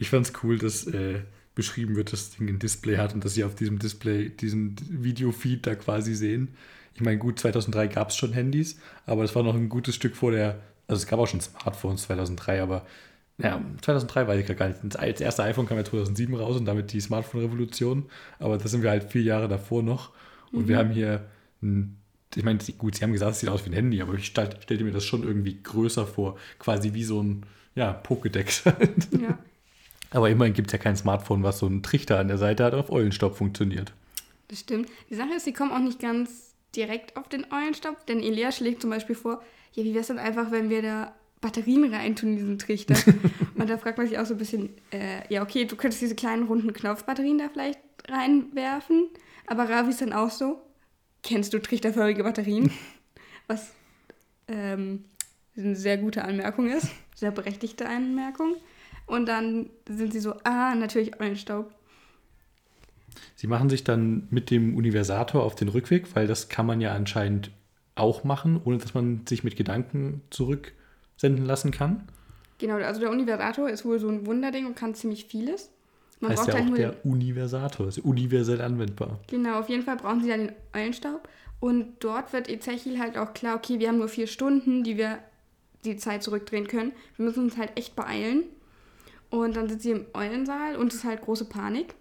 Speaker 2: Ich fand's cool, dass äh, beschrieben wird, dass das Ding ein Display hat und dass sie auf diesem Display diesen Videofeed da quasi sehen. Ich meine, gut, 2003 gab es schon Handys, aber das war noch ein gutes Stück vor der, also es gab auch schon Smartphones 2003, aber ja, 2003 weiß ich gar nicht. Das erste iPhone kam ja 2007 raus und damit die Smartphone-Revolution, aber da sind wir halt vier Jahre davor noch und mhm. wir haben hier ein ich meine, gut, sie haben gesagt, es sieht aus wie ein Handy, aber ich stelle mir das schon irgendwie größer vor, quasi wie so ein ja, Pokédex. ja. Aber immerhin gibt es ja kein Smartphone, was so einen Trichter an der Seite hat, auf Eulenstaub funktioniert.
Speaker 1: Das stimmt. Die Sache ist, sie kommen auch nicht ganz direkt auf den Eulenstaub, denn Elia schlägt zum Beispiel vor, ja, wie wäre es denn einfach, wenn wir da Batterien reintun in diesen Trichter? Und da fragt man sich auch so ein bisschen, äh, ja, okay, du könntest diese kleinen runden Knopfbatterien da vielleicht reinwerfen, aber Ravi ist dann auch so, kennst du trichterförmige Batterien? Was ähm, eine sehr gute Anmerkung ist, sehr berechtigte Anmerkung. Und dann sind sie so, ah, natürlich Eulenstaub.
Speaker 2: Sie machen sich dann mit dem Universator auf den Rückweg, weil das kann man ja anscheinend auch machen, ohne dass man sich mit Gedanken zurücksenden lassen kann.
Speaker 1: Genau, also der Universator ist wohl so ein Wunderding und kann ziemlich vieles.
Speaker 2: Man heißt braucht ja auch der Universator, ist universell anwendbar.
Speaker 1: Genau, auf jeden Fall brauchen sie dann den Eulenstaub. Und dort wird Ezechiel halt auch klar, okay, wir haben nur vier Stunden, die wir die Zeit zurückdrehen können. Wir müssen uns halt echt beeilen. Und dann sind sie im Eulensaal und es ist halt große Panik.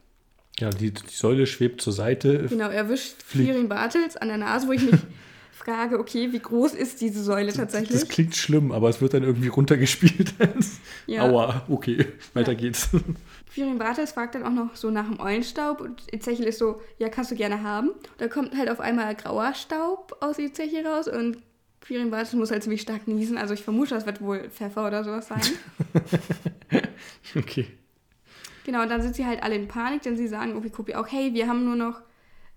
Speaker 2: Ja, die, die Säule schwebt zur Seite.
Speaker 1: Genau, er wischt Firin Bartels an der Nase, wo ich mich frage, okay, wie groß ist diese Säule tatsächlich?
Speaker 2: Das, das klingt schlimm, aber es wird dann irgendwie runtergespielt. ja. Aua, okay, weiter ja. geht's.
Speaker 1: Firin Bartels fragt dann auch noch so nach dem Eulenstaub und Ezechiel ist so, ja, kannst du gerne haben. Da kommt halt auf einmal grauer Staub aus Ezechiel raus und Firin Bartels muss halt ziemlich stark niesen. Also ich vermute, das wird wohl Pfeffer oder sowas sein.
Speaker 2: okay.
Speaker 1: Genau, und dann sind sie halt alle in Panik, denn sie sagen Opikopi auch, hey, wir haben nur noch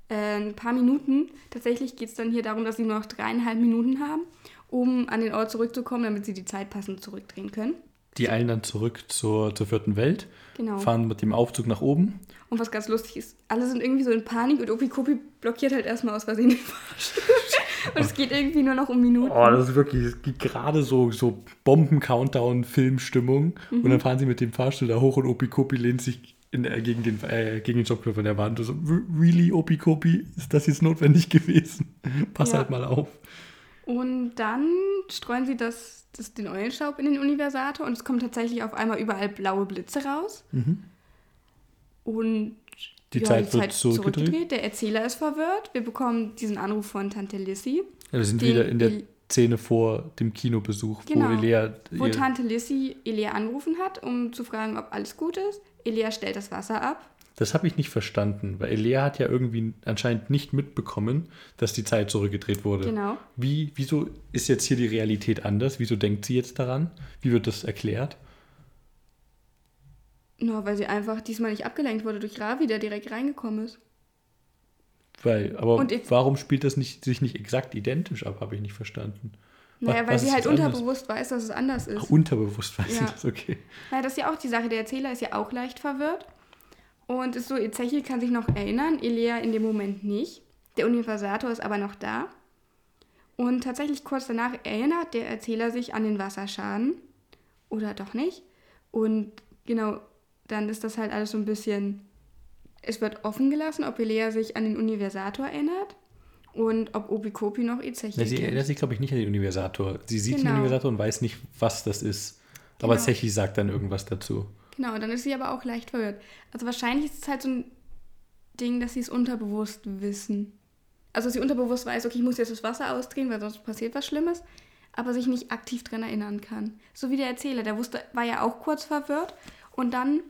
Speaker 1: äh, ein paar Minuten. Tatsächlich geht es dann hier darum, dass sie nur noch dreieinhalb Minuten haben, um an den Ort zurückzukommen, damit sie die Zeit passend zurückdrehen können.
Speaker 2: Die eilen dann zurück zur, zur vierten Welt,
Speaker 1: genau.
Speaker 2: fahren mit dem Aufzug nach oben.
Speaker 1: Und was ganz lustig ist, alle sind irgendwie so in Panik und Opikopi blockiert halt erstmal aus Versehen den Fahrstuhl. und es geht irgendwie nur noch um Minuten.
Speaker 2: Oh, das ist wirklich, es gibt gerade so, so Bomben-Countdown-Filmstimmung. Mhm. Und dann fahren sie mit dem Fahrstuhl da hoch und Opikopi lehnt sich in, äh, gegen, den, äh, gegen den an der Wand. So, really, Opikopi, ist das jetzt notwendig gewesen? Pass ja. halt mal auf.
Speaker 1: Und dann streuen sie das, das, den Eulenstaub in den Universator und es kommen tatsächlich auf einmal überall blaue Blitze raus.
Speaker 2: Mhm.
Speaker 1: Und
Speaker 2: die ja, Zeit, die Zeit wird zurückgedreht. zurückgedreht.
Speaker 1: Der Erzähler ist verwirrt. Wir bekommen diesen Anruf von Tante Lissy.
Speaker 2: Ja, wir sind wieder in der Szene vor dem Kinobesuch,
Speaker 1: genau, wo Elea. Wo Tante Lissy Elea angerufen hat, um zu fragen, ob alles gut ist. Elea stellt das Wasser ab.
Speaker 2: Das habe ich nicht verstanden, weil Elea hat ja irgendwie anscheinend nicht mitbekommen, dass die Zeit zurückgedreht wurde.
Speaker 1: Genau.
Speaker 2: Wie, wieso ist jetzt hier die Realität anders? Wieso denkt sie jetzt daran? Wie wird das erklärt?
Speaker 1: Na, weil sie einfach diesmal nicht abgelenkt wurde durch Ravi, der direkt reingekommen ist.
Speaker 2: Weil, aber warum spielt das nicht, sich nicht exakt identisch ab, habe ich nicht verstanden.
Speaker 1: Naja, weil sie halt unterbewusst anders? weiß, dass es anders ist.
Speaker 2: Ach, unterbewusst weiß
Speaker 1: ja.
Speaker 2: sie das, okay.
Speaker 1: Naja, das ist ja auch die Sache. Der Erzähler ist ja auch leicht verwirrt. Und ist so, Ezechiel kann sich noch erinnern, Elea in dem Moment nicht. Der Universator ist aber noch da. Und tatsächlich kurz danach erinnert der Erzähler sich an den Wasserschaden. Oder doch nicht. Und genau, dann ist das halt alles so ein bisschen. Es wird offen gelassen, ob Elea sich an den Universator erinnert und ob Obikopi noch Ezechiel
Speaker 2: Sie erinnert sich, glaube ich, nicht an den Universator. Sie sieht genau. den Universator und weiß nicht, was das ist. Genau. Aber Zechi sagt dann irgendwas dazu.
Speaker 1: Genau, dann ist sie aber auch leicht verwirrt. Also wahrscheinlich ist es halt so ein Ding, dass sie es unterbewusst wissen. Also sie unterbewusst weiß, okay, ich muss jetzt das Wasser ausdrehen, weil sonst passiert was Schlimmes, aber sich nicht aktiv dran erinnern kann. So wie der Erzähler, der wusste, war ja auch kurz verwirrt und dann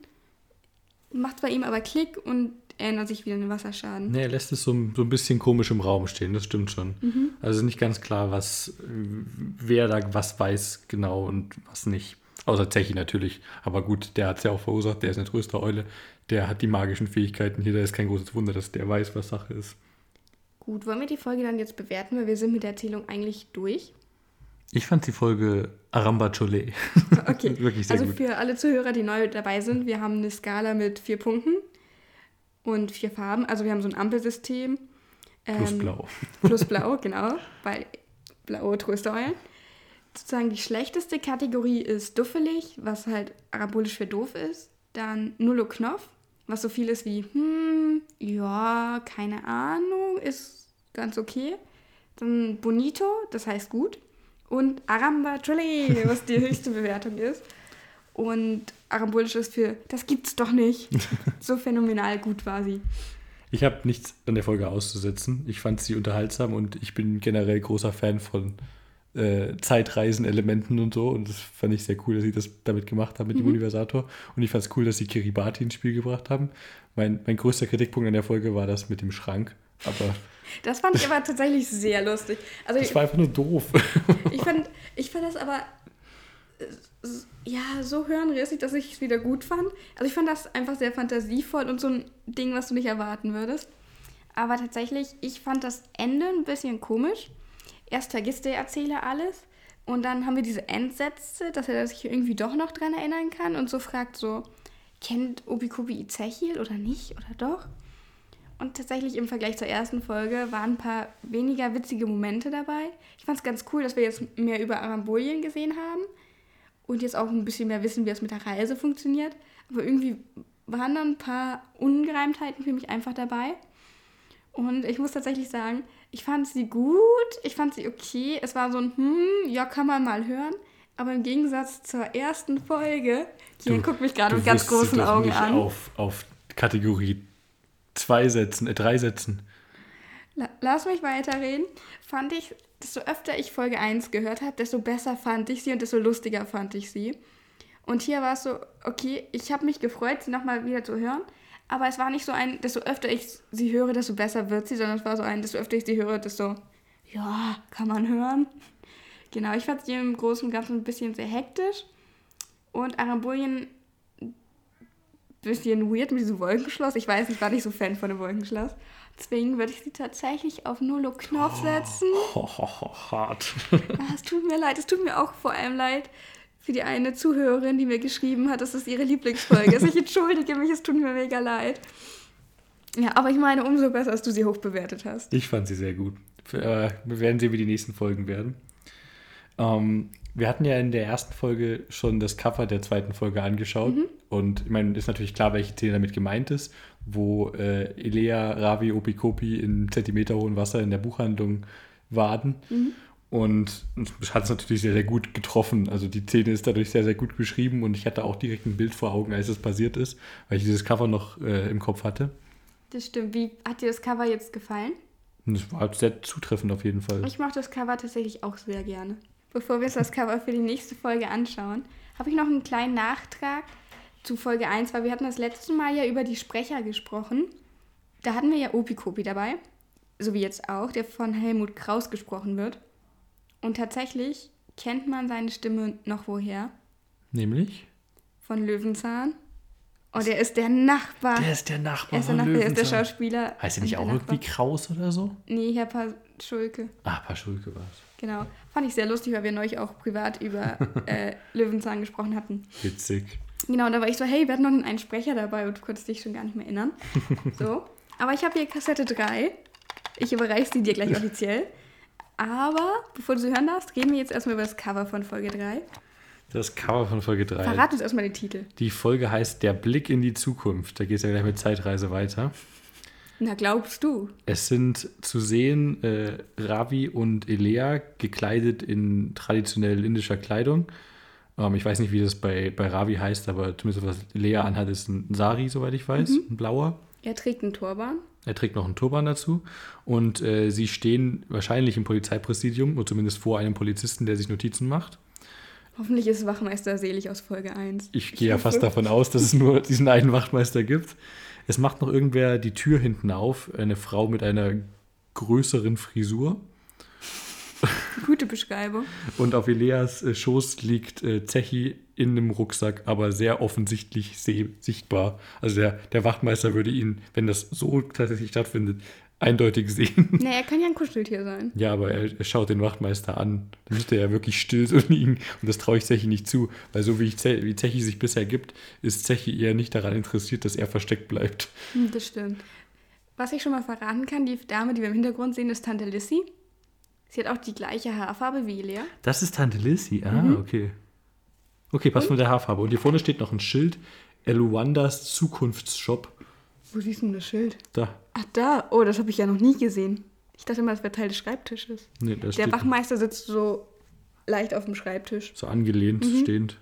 Speaker 1: macht es bei ihm aber Klick und erinnert sich wieder an den Wasserschaden.
Speaker 2: Nee, er lässt es so, so ein bisschen komisch im Raum stehen, das stimmt schon. Mhm. Also nicht ganz klar, was, wer da was weiß genau und was nicht. Außer Zechi natürlich. Aber gut, der hat es ja auch verursacht, der ist eine Tröstereule. Der hat die magischen Fähigkeiten hier, da ist kein großes Wunder, dass der weiß, was Sache ist.
Speaker 1: Gut, wollen wir die Folge dann jetzt bewerten, weil wir sind mit der Erzählung eigentlich durch.
Speaker 2: Ich fand die Folge Aramba Chole
Speaker 1: Okay,
Speaker 2: wirklich sehr
Speaker 1: also
Speaker 2: gut.
Speaker 1: für alle Zuhörer, die neu dabei sind, wir haben eine Skala mit vier Punkten und vier Farben. Also wir haben so ein Ampelsystem.
Speaker 2: Plus
Speaker 1: Ähm,
Speaker 2: blau.
Speaker 1: Plus blau, genau, weil blaue Tröstereulen. Sozusagen die schlechteste Kategorie ist duffelig, was halt arabolisch für doof ist. Dann Nullo Knopf, was so viel ist wie, hm, ja, keine Ahnung, ist ganz okay. Dann Bonito, das heißt gut. Und Aramba Chole, was die höchste Bewertung ist. Und arabolisch ist für, das gibt's doch nicht. So phänomenal gut war sie.
Speaker 2: Ich habe nichts an der Folge auszusetzen. Ich fand sie unterhaltsam und ich bin generell großer Fan von äh, Zeitreisen-Elementen und so. Und das fand ich sehr cool, dass sie das damit gemacht haben mit dem Universator. Und ich fand es cool, dass sie Kiribati ins Spiel gebracht haben. Mein, mein größter Kritikpunkt an der Folge war das mit dem Schrank. Aber
Speaker 1: Das fand ich aber tatsächlich sehr lustig. Also
Speaker 2: das war einfach nur doof.
Speaker 1: Ich fand, ich fand das aber äh, ja so hirnrissig, dass ich es wieder gut fand. Also ich fand das einfach sehr fantasievoll und so ein Ding, was du nicht erwarten würdest. Aber tatsächlich, ich fand das Ende ein bisschen komisch. Erst vergisst der Erzähler alles und dann haben wir diese Endsätze, dass er sich irgendwie doch noch dran erinnern kann und so fragt so, kennt Obikobi Izechil oder nicht oder doch? Und tatsächlich im Vergleich zur ersten Folge waren ein paar weniger witzige Momente dabei. Ich fand es ganz cool, dass wir jetzt mehr über Arambolien gesehen haben und jetzt auch ein bisschen mehr wissen, wie es mit der Reise funktioniert. Aber irgendwie waren da ein paar Ungereimtheiten für mich einfach dabei. Und ich muss tatsächlich sagen, ich fand sie gut, ich fand sie okay. Es war so ein, hm, ja, kann man mal hören. Aber im Gegensatz zur ersten Folge, Kian guckt mich gerade mit ganz großen
Speaker 2: doch
Speaker 1: Augen
Speaker 2: nicht
Speaker 1: an.
Speaker 2: Auf, auf Kategorie zwei Sätzen, äh, drei Sätzen.
Speaker 1: La lass mich weiterreden. Fand ich, desto öfter ich Folge 1 gehört habe, desto besser fand ich sie und desto lustiger fand ich sie. Und hier war es so, okay, ich habe mich gefreut, sie nochmal wieder zu hören. Aber es war nicht so ein, desto öfter ich sie höre, desto besser wird sie, sondern es war so ein, desto öfter ich sie höre, desto, ja, kann man hören. Genau, ich fand sie im Großen und Ganzen ein bisschen sehr hektisch. Und Arambolien ein bisschen weird mit diesem Wolkenschloss. Ich weiß, ich war nicht so Fan von dem Wolkenschloss. Deswegen würde ich sie tatsächlich auf Nullo Knopf setzen.
Speaker 2: Ho, ho, ho, hart.
Speaker 1: Ah, es tut mir leid, es tut mir auch vor allem leid für die eine Zuhörerin, die mir geschrieben hat, dass das ihre Lieblingsfolge ist. Ich entschuldige mich, es tut mir mega leid. Ja, aber ich meine, umso besser, dass du sie hoch bewertet hast.
Speaker 2: Ich fand sie sehr gut. Äh, Wir werden sehen, wie die nächsten Folgen werden. Ähm, wir hatten ja in der ersten Folge schon das Cover der zweiten Folge angeschaut. Und ich meine, ist natürlich klar, welche Szene damit gemeint ist, wo äh, Elea, Ravi, Opikopi in zentimeterhohem Wasser in der Buchhandlung waden. Und es hat es natürlich sehr, sehr gut getroffen. Also die Szene ist dadurch sehr, sehr gut beschrieben und ich hatte auch direkt ein Bild vor Augen, als es passiert ist, weil ich dieses Cover noch äh, im Kopf hatte.
Speaker 1: Das stimmt. Wie hat dir das Cover jetzt gefallen?
Speaker 2: Es war sehr zutreffend auf jeden Fall.
Speaker 1: Ich mache das Cover tatsächlich auch sehr gerne. Bevor wir uns das Cover für die nächste Folge anschauen, habe ich noch einen kleinen Nachtrag zu Folge 1, weil wir hatten das letzte Mal ja über die Sprecher gesprochen. Da hatten wir ja Opikopi dabei, so wie jetzt auch, der von Helmut Kraus gesprochen wird. Und tatsächlich kennt man seine Stimme noch woher?
Speaker 2: Nämlich?
Speaker 1: Von Löwenzahn. Und er ist der Nachbar.
Speaker 2: Der ist der Nachbar
Speaker 1: er ist der, Nachbar, er ist der
Speaker 2: Löwenzahn.
Speaker 1: Schauspieler.
Speaker 2: Heißt er nicht auch
Speaker 1: der
Speaker 2: irgendwie
Speaker 1: Nachbar.
Speaker 2: Kraus oder so?
Speaker 1: Nee, Herr Paschulke.
Speaker 2: Ah, Paschulke war es.
Speaker 1: Genau. Fand ich sehr lustig, weil wir neulich auch privat über äh, Löwenzahn gesprochen hatten.
Speaker 2: Witzig.
Speaker 1: Genau, und da war ich so, hey, wir hatten noch einen Sprecher dabei und du konntest dich schon gar nicht mehr erinnern. So. Aber ich habe hier Kassette 3. Ich überreiche sie dir gleich offiziell. Aber bevor du sie hören darfst, reden wir jetzt erstmal über das Cover von Folge 3.
Speaker 2: Das Cover von Folge 3.
Speaker 1: Verrat uns erstmal den Titel.
Speaker 2: Die Folge heißt Der Blick in die Zukunft. Da geht es ja gleich mit Zeitreise weiter.
Speaker 1: Na, glaubst du?
Speaker 2: Es sind zu sehen äh, Ravi und Elea gekleidet in traditionell indischer Kleidung. Ähm, ich weiß nicht, wie das bei, bei Ravi heißt, aber zumindest was Elea anhat, ist ein Sari, soweit ich weiß, ein blauer.
Speaker 1: Er trägt einen Turban.
Speaker 2: Er trägt noch einen Turban dazu. Und äh, sie stehen wahrscheinlich im Polizeipräsidium, oder zumindest vor einem Polizisten, der sich Notizen macht.
Speaker 1: Hoffentlich ist Wachmeister selig aus Folge 1.
Speaker 2: Ich gehe ja fast davon aus, dass es nur diesen einen Wachtmeister gibt. Es macht noch irgendwer die Tür hinten auf, eine Frau mit einer größeren Frisur.
Speaker 1: Gute Beschreibung.
Speaker 2: Und auf Eleas äh, Schoß liegt äh, Zechi in einem Rucksack, aber sehr offensichtlich seh sichtbar. Also der, der Wachtmeister würde ihn, wenn das so tatsächlich stattfindet, eindeutig sehen.
Speaker 1: Naja, er kann ja ein Kuscheltier sein.
Speaker 2: Ja, aber er, er schaut den Wachtmeister an. Dann müsste er ja wirklich still so liegen. Und das traue ich Zechi nicht zu. Weil so wie, ich, Ze- wie Zechi sich bisher gibt, ist Zechi eher nicht daran interessiert, dass er versteckt bleibt.
Speaker 1: Hm, Das stimmt. Was ich schon mal verraten kann, die Dame, die wir im Hintergrund sehen, ist Tante Lissy. Sie hat auch die gleiche Haarfarbe wie Lea.
Speaker 2: Das ist Tante Lissy. Ah, okay. Okay, passt mit der Haarfarbe. Und hier vorne steht noch ein Schild. Eluandas Zukunftsshop.
Speaker 1: Wo siehst du denn das Schild?
Speaker 2: Da.
Speaker 1: Ach, da. Oh, das habe ich ja noch nie gesehen. Ich dachte immer, das wäre Teil des Schreibtisches.
Speaker 2: Nee, das
Speaker 1: Der Wachmeister sitzt so leicht auf dem Schreibtisch.
Speaker 2: so angelehnt stehend.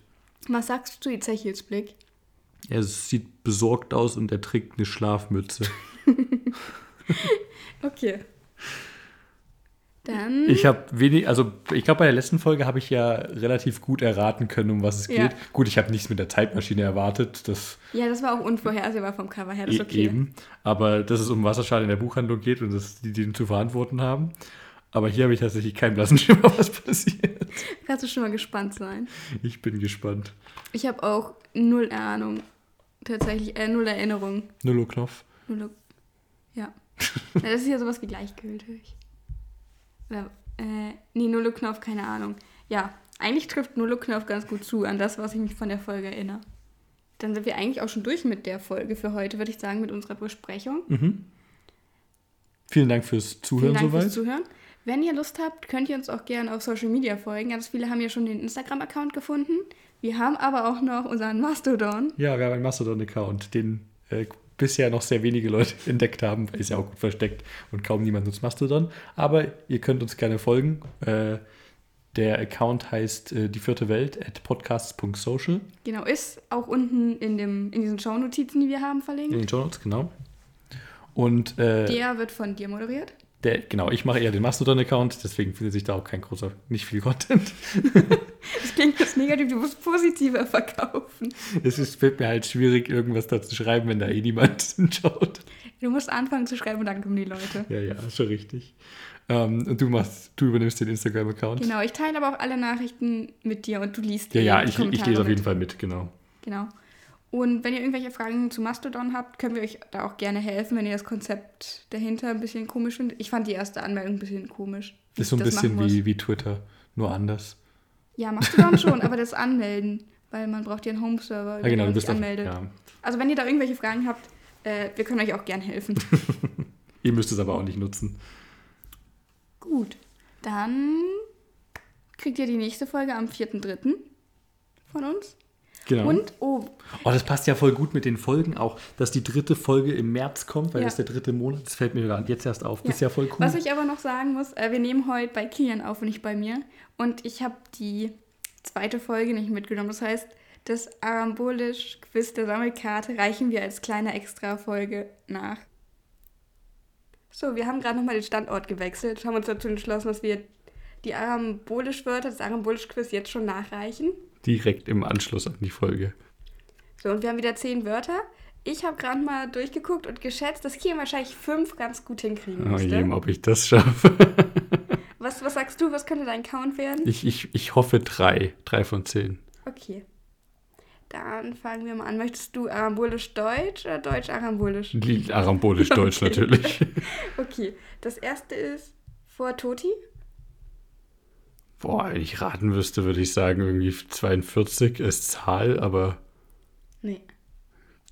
Speaker 1: Was sagst du zu Ezechils Blick?
Speaker 2: Er sieht besorgt aus und er trägt eine Schlafmütze.
Speaker 1: Okay. Dann.
Speaker 2: Ich habe wenig, also ich glaube, bei der letzten Folge habe ich ja relativ gut erraten können, um was es
Speaker 1: Ja.
Speaker 2: geht. Gut, ich habe nichts mit der Zeitmaschine erwartet, das
Speaker 1: ja, das war auch unvorhersehbar vom Cover her. Das ist
Speaker 2: e-
Speaker 1: okay.
Speaker 2: eben. Aber dass es um Wasserschaden in der Buchhandlung geht und dass die den zu verantworten haben. Aber hier habe ich tatsächlich keinen blassen Schimmer, was passiert.
Speaker 1: Kannst du schon mal gespannt sein.
Speaker 2: Ich bin gespannt.
Speaker 1: Ich habe auch null Ahnung. Tatsächlich, äh, null Erinnerung.
Speaker 2: Nullo Knopf.
Speaker 1: Null. Ja. ja. Das ist ja sowas wie gleichgültig. Oder, äh, nee, Nullo Knopf, keine Ahnung. Ja, eigentlich trifft Nullo Knopf ganz gut zu an das, was ich mich von der Folge erinnere. Dann sind wir eigentlich auch schon durch mit der Folge für heute, würde ich sagen, mit unserer Besprechung.
Speaker 2: Mhm. Vielen Dank fürs Zuhören
Speaker 1: Vielen Dank
Speaker 2: soweit.
Speaker 1: fürs Zuhören. Wenn ihr Lust habt, könnt ihr uns auch gerne auf Social Media folgen. Ganz viele haben ja schon den Instagram-Account gefunden. Wir haben aber auch noch unseren Mastodon.
Speaker 2: Ja, wir haben einen Mastodon-Account, den äh, bisher noch sehr wenige Leute entdeckt haben, weil ist ja auch gut versteckt und kaum niemand nutzt Mastodon. Aber ihr könnt uns gerne folgen. Äh, der Account heißt äh, die vierte Welt at podcasts.social.
Speaker 1: Genau, ist auch unten in, dem, in diesen Shownotizen, die wir haben, verlinkt.
Speaker 2: In den Show Notes, genau. Und äh,
Speaker 1: Der wird von dir moderiert.
Speaker 2: Der, genau, ich mache eher den Mastodon-Account, deswegen findet sich da auch kein großer, nicht viel Content.
Speaker 1: Das klingt jetzt negativ, du musst positiver verkaufen.
Speaker 2: es ist, wird mir halt schwierig, irgendwas da zu schreiben, wenn da eh niemand hinschaut.
Speaker 1: Du musst anfangen zu schreiben und dann kommen die Leute.
Speaker 2: Ja, ja, schon richtig. Ähm, und du machst, du übernimmst den Instagram-Account.
Speaker 1: Genau, ich teile aber auch alle Nachrichten mit dir und du liest
Speaker 2: Ja,
Speaker 1: die
Speaker 2: ja,
Speaker 1: die
Speaker 2: ich, ich lese auf jeden Fall mit, genau.
Speaker 1: Genau. Und wenn ihr irgendwelche Fragen zu Mastodon habt, können wir euch da auch gerne helfen, wenn ihr das Konzept dahinter ein bisschen komisch findet. Ich fand die erste Anmeldung ein bisschen komisch.
Speaker 2: Ist so ein bisschen wie, wie Twitter, nur anders.
Speaker 1: Ja, Mastodon schon, aber das Anmelden, weil man braucht ja einen Home-Server,
Speaker 2: Ja, genau,
Speaker 1: man sich
Speaker 2: bist auf,
Speaker 1: anmeldet.
Speaker 2: ja.
Speaker 1: Also wenn ihr da irgendwelche Fragen habt, äh, wir können euch auch gerne helfen.
Speaker 2: Ihr müsst es aber auch nicht nutzen.
Speaker 1: Gut, dann kriegt ihr die nächste Folge am 4.3. von uns.
Speaker 2: Genau.
Speaker 1: Und, oh,
Speaker 2: Oh, das passt ja voll gut mit den Folgen auch, dass die dritte Folge im März kommt, weil
Speaker 1: Ja.
Speaker 2: das der dritte Monat. Das fällt mir gerade jetzt erst auf. Das
Speaker 1: Ja.
Speaker 2: ist ja voll cool.
Speaker 1: was ich aber noch sagen muss, äh, wir nehmen heute bei Kilian auf und nicht bei mir. Und ich habe die zweite Folge nicht mitgenommen. Das heißt, das Arambolisch-Quiz der Sammelkarte reichen wir als kleine Extra-Folge nach. So, wir haben gerade nochmal den Standort gewechselt, haben uns dazu entschlossen, dass wir die Arambolisch-Wörter, das Arambolisch-Quiz jetzt schon nachreichen.
Speaker 2: Direkt im Anschluss an die Folge.
Speaker 1: So, und wir haben wieder zehn Wörter. Ich habe gerade mal durchgeguckt und geschätzt, dass Kilian wahrscheinlich fünf ganz gut hinkriegen
Speaker 2: Oh
Speaker 1: müsste.
Speaker 2: je, ob ich das schaffe.
Speaker 1: Was, was sagst du, was könnte dein Count werden?
Speaker 2: Ich, ich, ich hoffe drei. Drei von zehn.
Speaker 1: Okay. Dann fangen wir mal an. Möchtest du Arambolisch-Deutsch oder Deutsch-Arambolisch?
Speaker 2: Arambolisch-Deutsch
Speaker 1: Okay.
Speaker 2: natürlich.
Speaker 1: Okay. Das erste ist vor Toti.
Speaker 2: Boah, wenn ich raten wüsste, würde ich sagen, irgendwie 42 ist Zahl, aber
Speaker 1: Nee.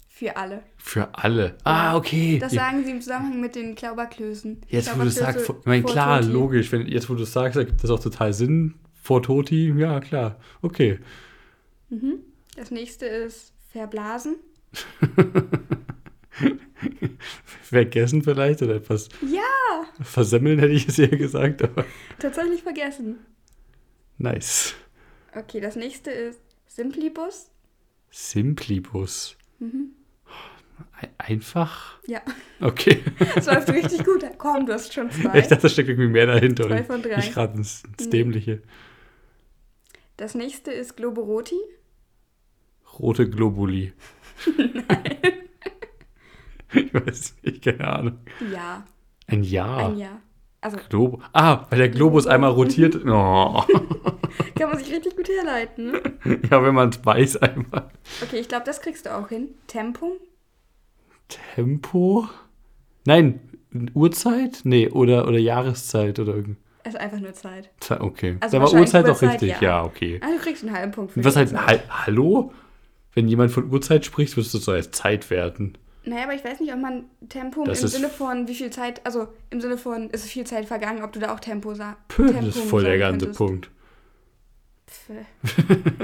Speaker 1: Für alle.
Speaker 2: für alle. Ah, okay.
Speaker 1: Das
Speaker 2: Ja,
Speaker 1: sagen sie im Zusammenhang mit den Klauberklößen.
Speaker 2: jetzt, wo du sagst,
Speaker 1: Klauberklöße
Speaker 2: ich meine,
Speaker 1: vor
Speaker 2: klar,
Speaker 1: Toti.
Speaker 2: logisch. Wenn, jetzt, wo du sagst, ergibt das auch total Sinn. Vor Toti, ja, klar. Okay.
Speaker 1: Das nächste ist verblasen.
Speaker 2: Vergessen vielleicht oder etwas
Speaker 1: Ja,
Speaker 2: versemmeln, hätte ich es eher gesagt, aber
Speaker 1: tatsächlich vergessen.
Speaker 2: Nice.
Speaker 1: Okay, das nächste ist Simplibus.
Speaker 2: Simplibus. Ein- Einfach?
Speaker 1: Ja,
Speaker 2: Okay.
Speaker 1: das läuft richtig gut. Komm, du hast schon zwei.
Speaker 2: Ich dachte, da steckt irgendwie mehr dahinter.
Speaker 1: Zwei von drei.
Speaker 2: Ich rate ins, ins. Dämliche.
Speaker 1: Das nächste ist Globoroti.
Speaker 2: Rote Globuli. Nein. ich weiß nicht, keine Ahnung.
Speaker 1: Ja,
Speaker 2: Ein Jahr.
Speaker 1: ein Jahr. Also
Speaker 2: Globo. Ah, weil der Globus einmal rotiert. Oh.
Speaker 1: kann man sich richtig gut herleiten. Ne?
Speaker 2: ja, wenn man es weiß einmal.
Speaker 1: Okay, ich glaube, das kriegst du auch hin. Tempo.
Speaker 2: Tempo? Nein, Uhrzeit? Nee, oder, oder Jahreszeit oder irgend.
Speaker 1: Also einfach nur Zeit.
Speaker 2: Ze- Okay.
Speaker 1: Also
Speaker 2: da war Uhrzeit auch richtig. Ja,
Speaker 1: ja.
Speaker 2: okay.
Speaker 1: Also du kriegst einen halben Punkt für
Speaker 2: Was halt,
Speaker 1: Uhrzeit.
Speaker 2: ha hallo? Wenn jemand von Uhrzeit spricht, würdest du so als Zeit werten.
Speaker 1: Naja, aber ich weiß nicht, ob man Tempo
Speaker 2: Das
Speaker 1: im Sinne von wie viel Zeit, also im Sinne von ist viel Zeit vergangen, ob du da auch Tempo sagst.
Speaker 2: Puh, das ist voll der ganze Punkt.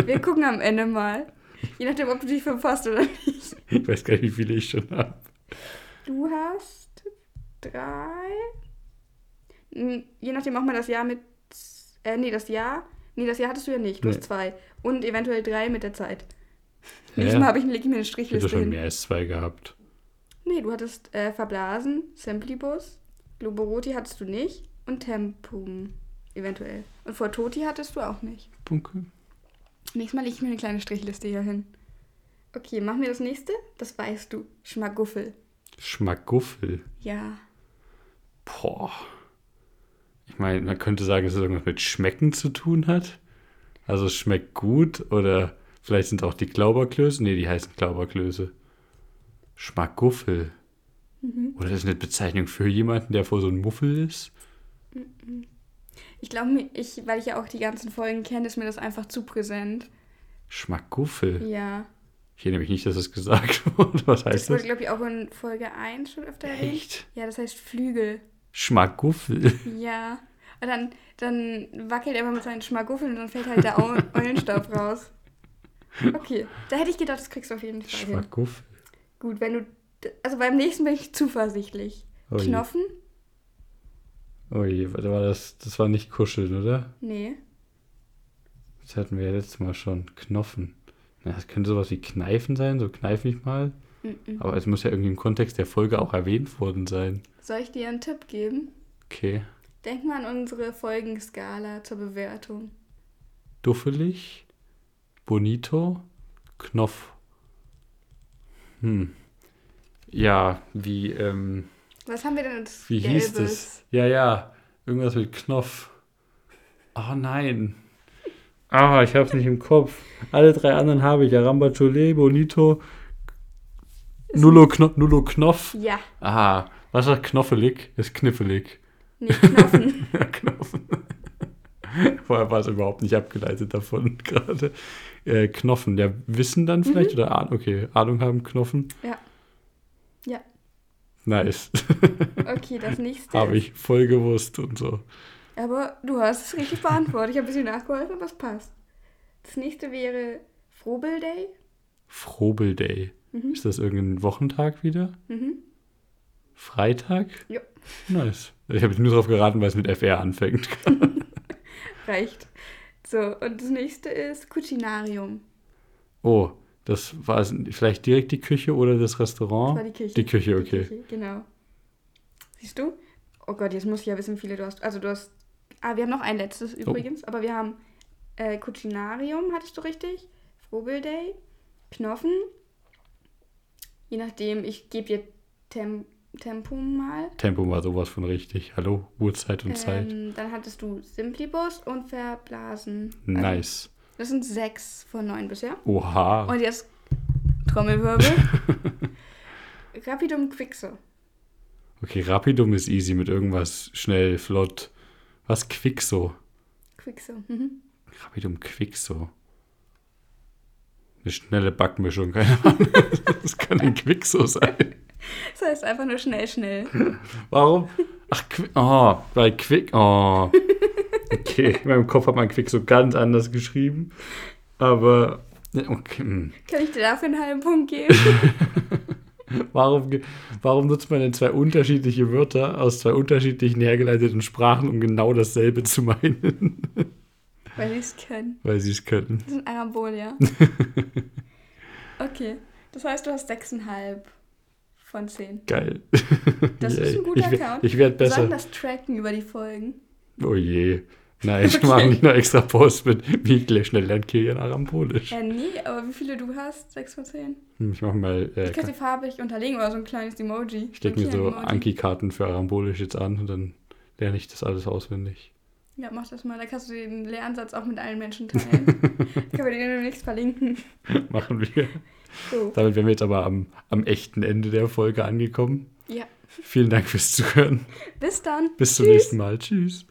Speaker 1: Wir gucken am Ende mal. Je nachdem, ob du dich verpasst oder nicht.
Speaker 2: Ich weiß gar nicht, wie viele ich schon habe.
Speaker 1: Du hast drei. Hm, Je nachdem auch mal das Jahr mit. Äh, nee, das Jahr. Nee, das Jahr hattest du ja nicht. Du
Speaker 2: Nee.
Speaker 1: hast zwei. Und eventuell drei mit der Zeit.
Speaker 2: Ja.
Speaker 1: Nächstes Mal habe ich, leg ich mir eine
Speaker 2: Ich hätte
Speaker 1: Strichliste
Speaker 2: schon
Speaker 1: hin.
Speaker 2: mehr als zwei gehabt.
Speaker 1: Nee, du hattest äh, Verblasen, Semplibus, Globoroti hattest du nicht und Tempum eventuell. Und vor Toti hattest du auch nicht.
Speaker 2: Bunke.
Speaker 1: Nächstes Mal lege ich mir eine kleine Strichliste hier hin. Okay, machen wir das nächste? Das weißt du. Schmaguffel.
Speaker 2: Schmackguffel.
Speaker 1: Ja.
Speaker 2: Boah. Ich meine, man könnte sagen, dass es irgendwas mit Schmecken zu tun hat. Also es schmeckt gut oder vielleicht sind auch die Glauberklöße. Nee, die heißen Glauberklöße. Schmackguffel.
Speaker 1: Mhm.
Speaker 2: Oder ist das eine Bezeichnung für jemanden, der vor so einem Muffel ist?
Speaker 1: Ich glaube, ich, weil ich ja auch die ganzen Folgen kenne, ist mir das einfach zu präsent.
Speaker 2: Schmackguffel.
Speaker 1: Ja.
Speaker 2: Ich erinnere mich nicht, dass es gesagt wurde. Was
Speaker 1: Das
Speaker 2: heißt
Speaker 1: wurde,
Speaker 2: das?
Speaker 1: glaube ich, auch in Folge 1 schon öfter erwähnt.
Speaker 2: Echt?
Speaker 1: Ja, das heißt Flügel.
Speaker 2: Schmackguffel.
Speaker 1: Ja. Und dann, dann wackelt er immer mit seinen Schmaguffeln und dann fällt halt der Au Eulenstaub raus. Okay. Da hätte ich gedacht, das kriegst du auf jeden Fall.
Speaker 2: Schmackguffel.
Speaker 1: Gut, wenn du. Also beim nächsten bin ich zuversichtlich.
Speaker 2: Oh.
Speaker 1: Knoffen?
Speaker 2: Oh je, warte mal, das, das war nicht kuscheln, oder?
Speaker 1: Nee.
Speaker 2: Das hatten wir ja letztes Mal schon. Knoffen. Na, das könnte sowas wie Kneifen sein, so kneif mich mal.
Speaker 1: Mm-mm.
Speaker 2: Aber es muss ja irgendwie im Kontext der Folge auch erwähnt worden sein.
Speaker 1: Soll ich dir einen Tipp geben?
Speaker 2: Okay.
Speaker 1: Denk mal an unsere Folgenskala zur Bewertung.
Speaker 2: Duffelig, Bonito, Knopf. Hm. Ja, wie, ähm,
Speaker 1: Was haben wir denn als
Speaker 2: wie hieß das? Ja, ja, irgendwas mit Knopf. Oh nein. Ah, ich hab's nicht im Kopf. Alle drei anderen habe ich. Aramba Chole, Bonito, Nullo, Kno Nullo Knopf.
Speaker 1: Ja,
Speaker 2: Ah, was ist knoffelig? Ist kniffelig.
Speaker 1: nicht Knoffen.
Speaker 2: Ja, Knoffen. Vorher war es überhaupt nicht abgeleitet davon gerade. Äh, Knoffen, ja, Wissen dann vielleicht? Oder Ahnung? Okay, Ahnung haben, Knoffen.
Speaker 1: ja. Ja.
Speaker 2: Nice.
Speaker 1: Okay, das nächste.
Speaker 2: Habe ich voll gewusst und so.
Speaker 1: Aber du hast es richtig beantwortet. Ich habe ein bisschen nachgeholfen, aber es passt. Das nächste wäre Frobel Day.
Speaker 2: Frobel Day.
Speaker 1: Mhm.
Speaker 2: Ist das irgendein Wochentag wieder?
Speaker 1: Mhm.
Speaker 2: Freitag?
Speaker 1: Ja.
Speaker 2: Nice. Ich habe nur darauf geraten, weil es mit FR anfängt.
Speaker 1: Reicht. So, und das nächste ist Cucinarium.
Speaker 2: Oh, das war vielleicht direkt die Küche oder das
Speaker 1: Das
Speaker 2: Restaurant?
Speaker 1: war die Küche.
Speaker 2: Die Küche,
Speaker 1: Die
Speaker 2: okay.
Speaker 1: Küche, genau. Siehst du? Oh Gott, jetzt muss ich ja wissen, wie viele du hast. Also du hast. Ah, wir haben noch ein
Speaker 2: Oh.
Speaker 1: letztes übrigens, aber wir haben äh, Cucinarium, hattest du richtig? Frobel Day, Knoffen. Je nachdem, ich gebe dir Tem Tempo mal.
Speaker 2: Tempo war sowas von richtig. Hallo, Uhrzeit und Zeit.
Speaker 1: Ähm, dann hattest du Simplibus und Verblasen. Also,
Speaker 2: Nice.
Speaker 1: das sind sechs von neun bisher.
Speaker 2: Oha.
Speaker 1: Und jetzt Trommelwirbel. Rapidum Quixo.
Speaker 2: Okay, Rapidum ist easy mit irgendwas schnell, flott. Was Quixo?
Speaker 1: Quixo. Mhm.
Speaker 2: Rapidum Quixo. Eine schnelle Backmischung, keine Ahnung. Das kann ein Quixo sein.
Speaker 1: Das heißt einfach nur schnell, schnell.
Speaker 2: Warum? Ach, Qui oh, bei Quick. Oh. Okay, in meinem Kopf hat man Quixo ganz anders geschrieben. Aber. Okay. hm.
Speaker 1: Kann ich dir dafür einen halben Punkt geben?
Speaker 2: Warum, warum nutzt man denn zwei unterschiedliche Wörter aus zwei unterschiedlichen hergeleiteten Sprachen, um genau dasselbe zu meinen?
Speaker 1: Weil die es können.
Speaker 2: Weil sie es können.
Speaker 1: Das sind Arambolia. Okay. Das heißt, du hast 6,5 von 10.
Speaker 2: Geil.
Speaker 1: Das ist
Speaker 2: Yay.
Speaker 1: ein guter
Speaker 2: ich,
Speaker 1: Account.
Speaker 2: Ich werde
Speaker 1: Wir sollen
Speaker 2: besser.
Speaker 1: das tracken über die Folgen.
Speaker 2: Oh je. Nein, ich
Speaker 1: Okay.
Speaker 2: mache nicht noch extra Post mit, wie gleich schnell lernt Kilian Arambolisch.
Speaker 1: Ja, nee, aber wie viele du hast? 6 von 10?
Speaker 2: Hm, Ich mache mal. Äh,
Speaker 1: Ich kann sie farbig unterlegen oder so ein kleines Emoji.
Speaker 2: ich stecke mir so. Anki-Karten für Arambolisch jetzt an und dann lerne ich das alles auswendig.
Speaker 1: Ja, mach das mal. Da kannst du den Lernsatz auch mit allen Menschen teilen. Können wir den demnächst verlinken.
Speaker 2: Machen wir.
Speaker 1: So.
Speaker 2: Damit wären wir jetzt aber am, am echten Ende der Folge angekommen.
Speaker 1: Ja.
Speaker 2: Vielen Dank fürs Zuhören.
Speaker 1: Bis dann.
Speaker 2: Bis zum
Speaker 1: Tschüss.
Speaker 2: nächsten Mal. Tschüss.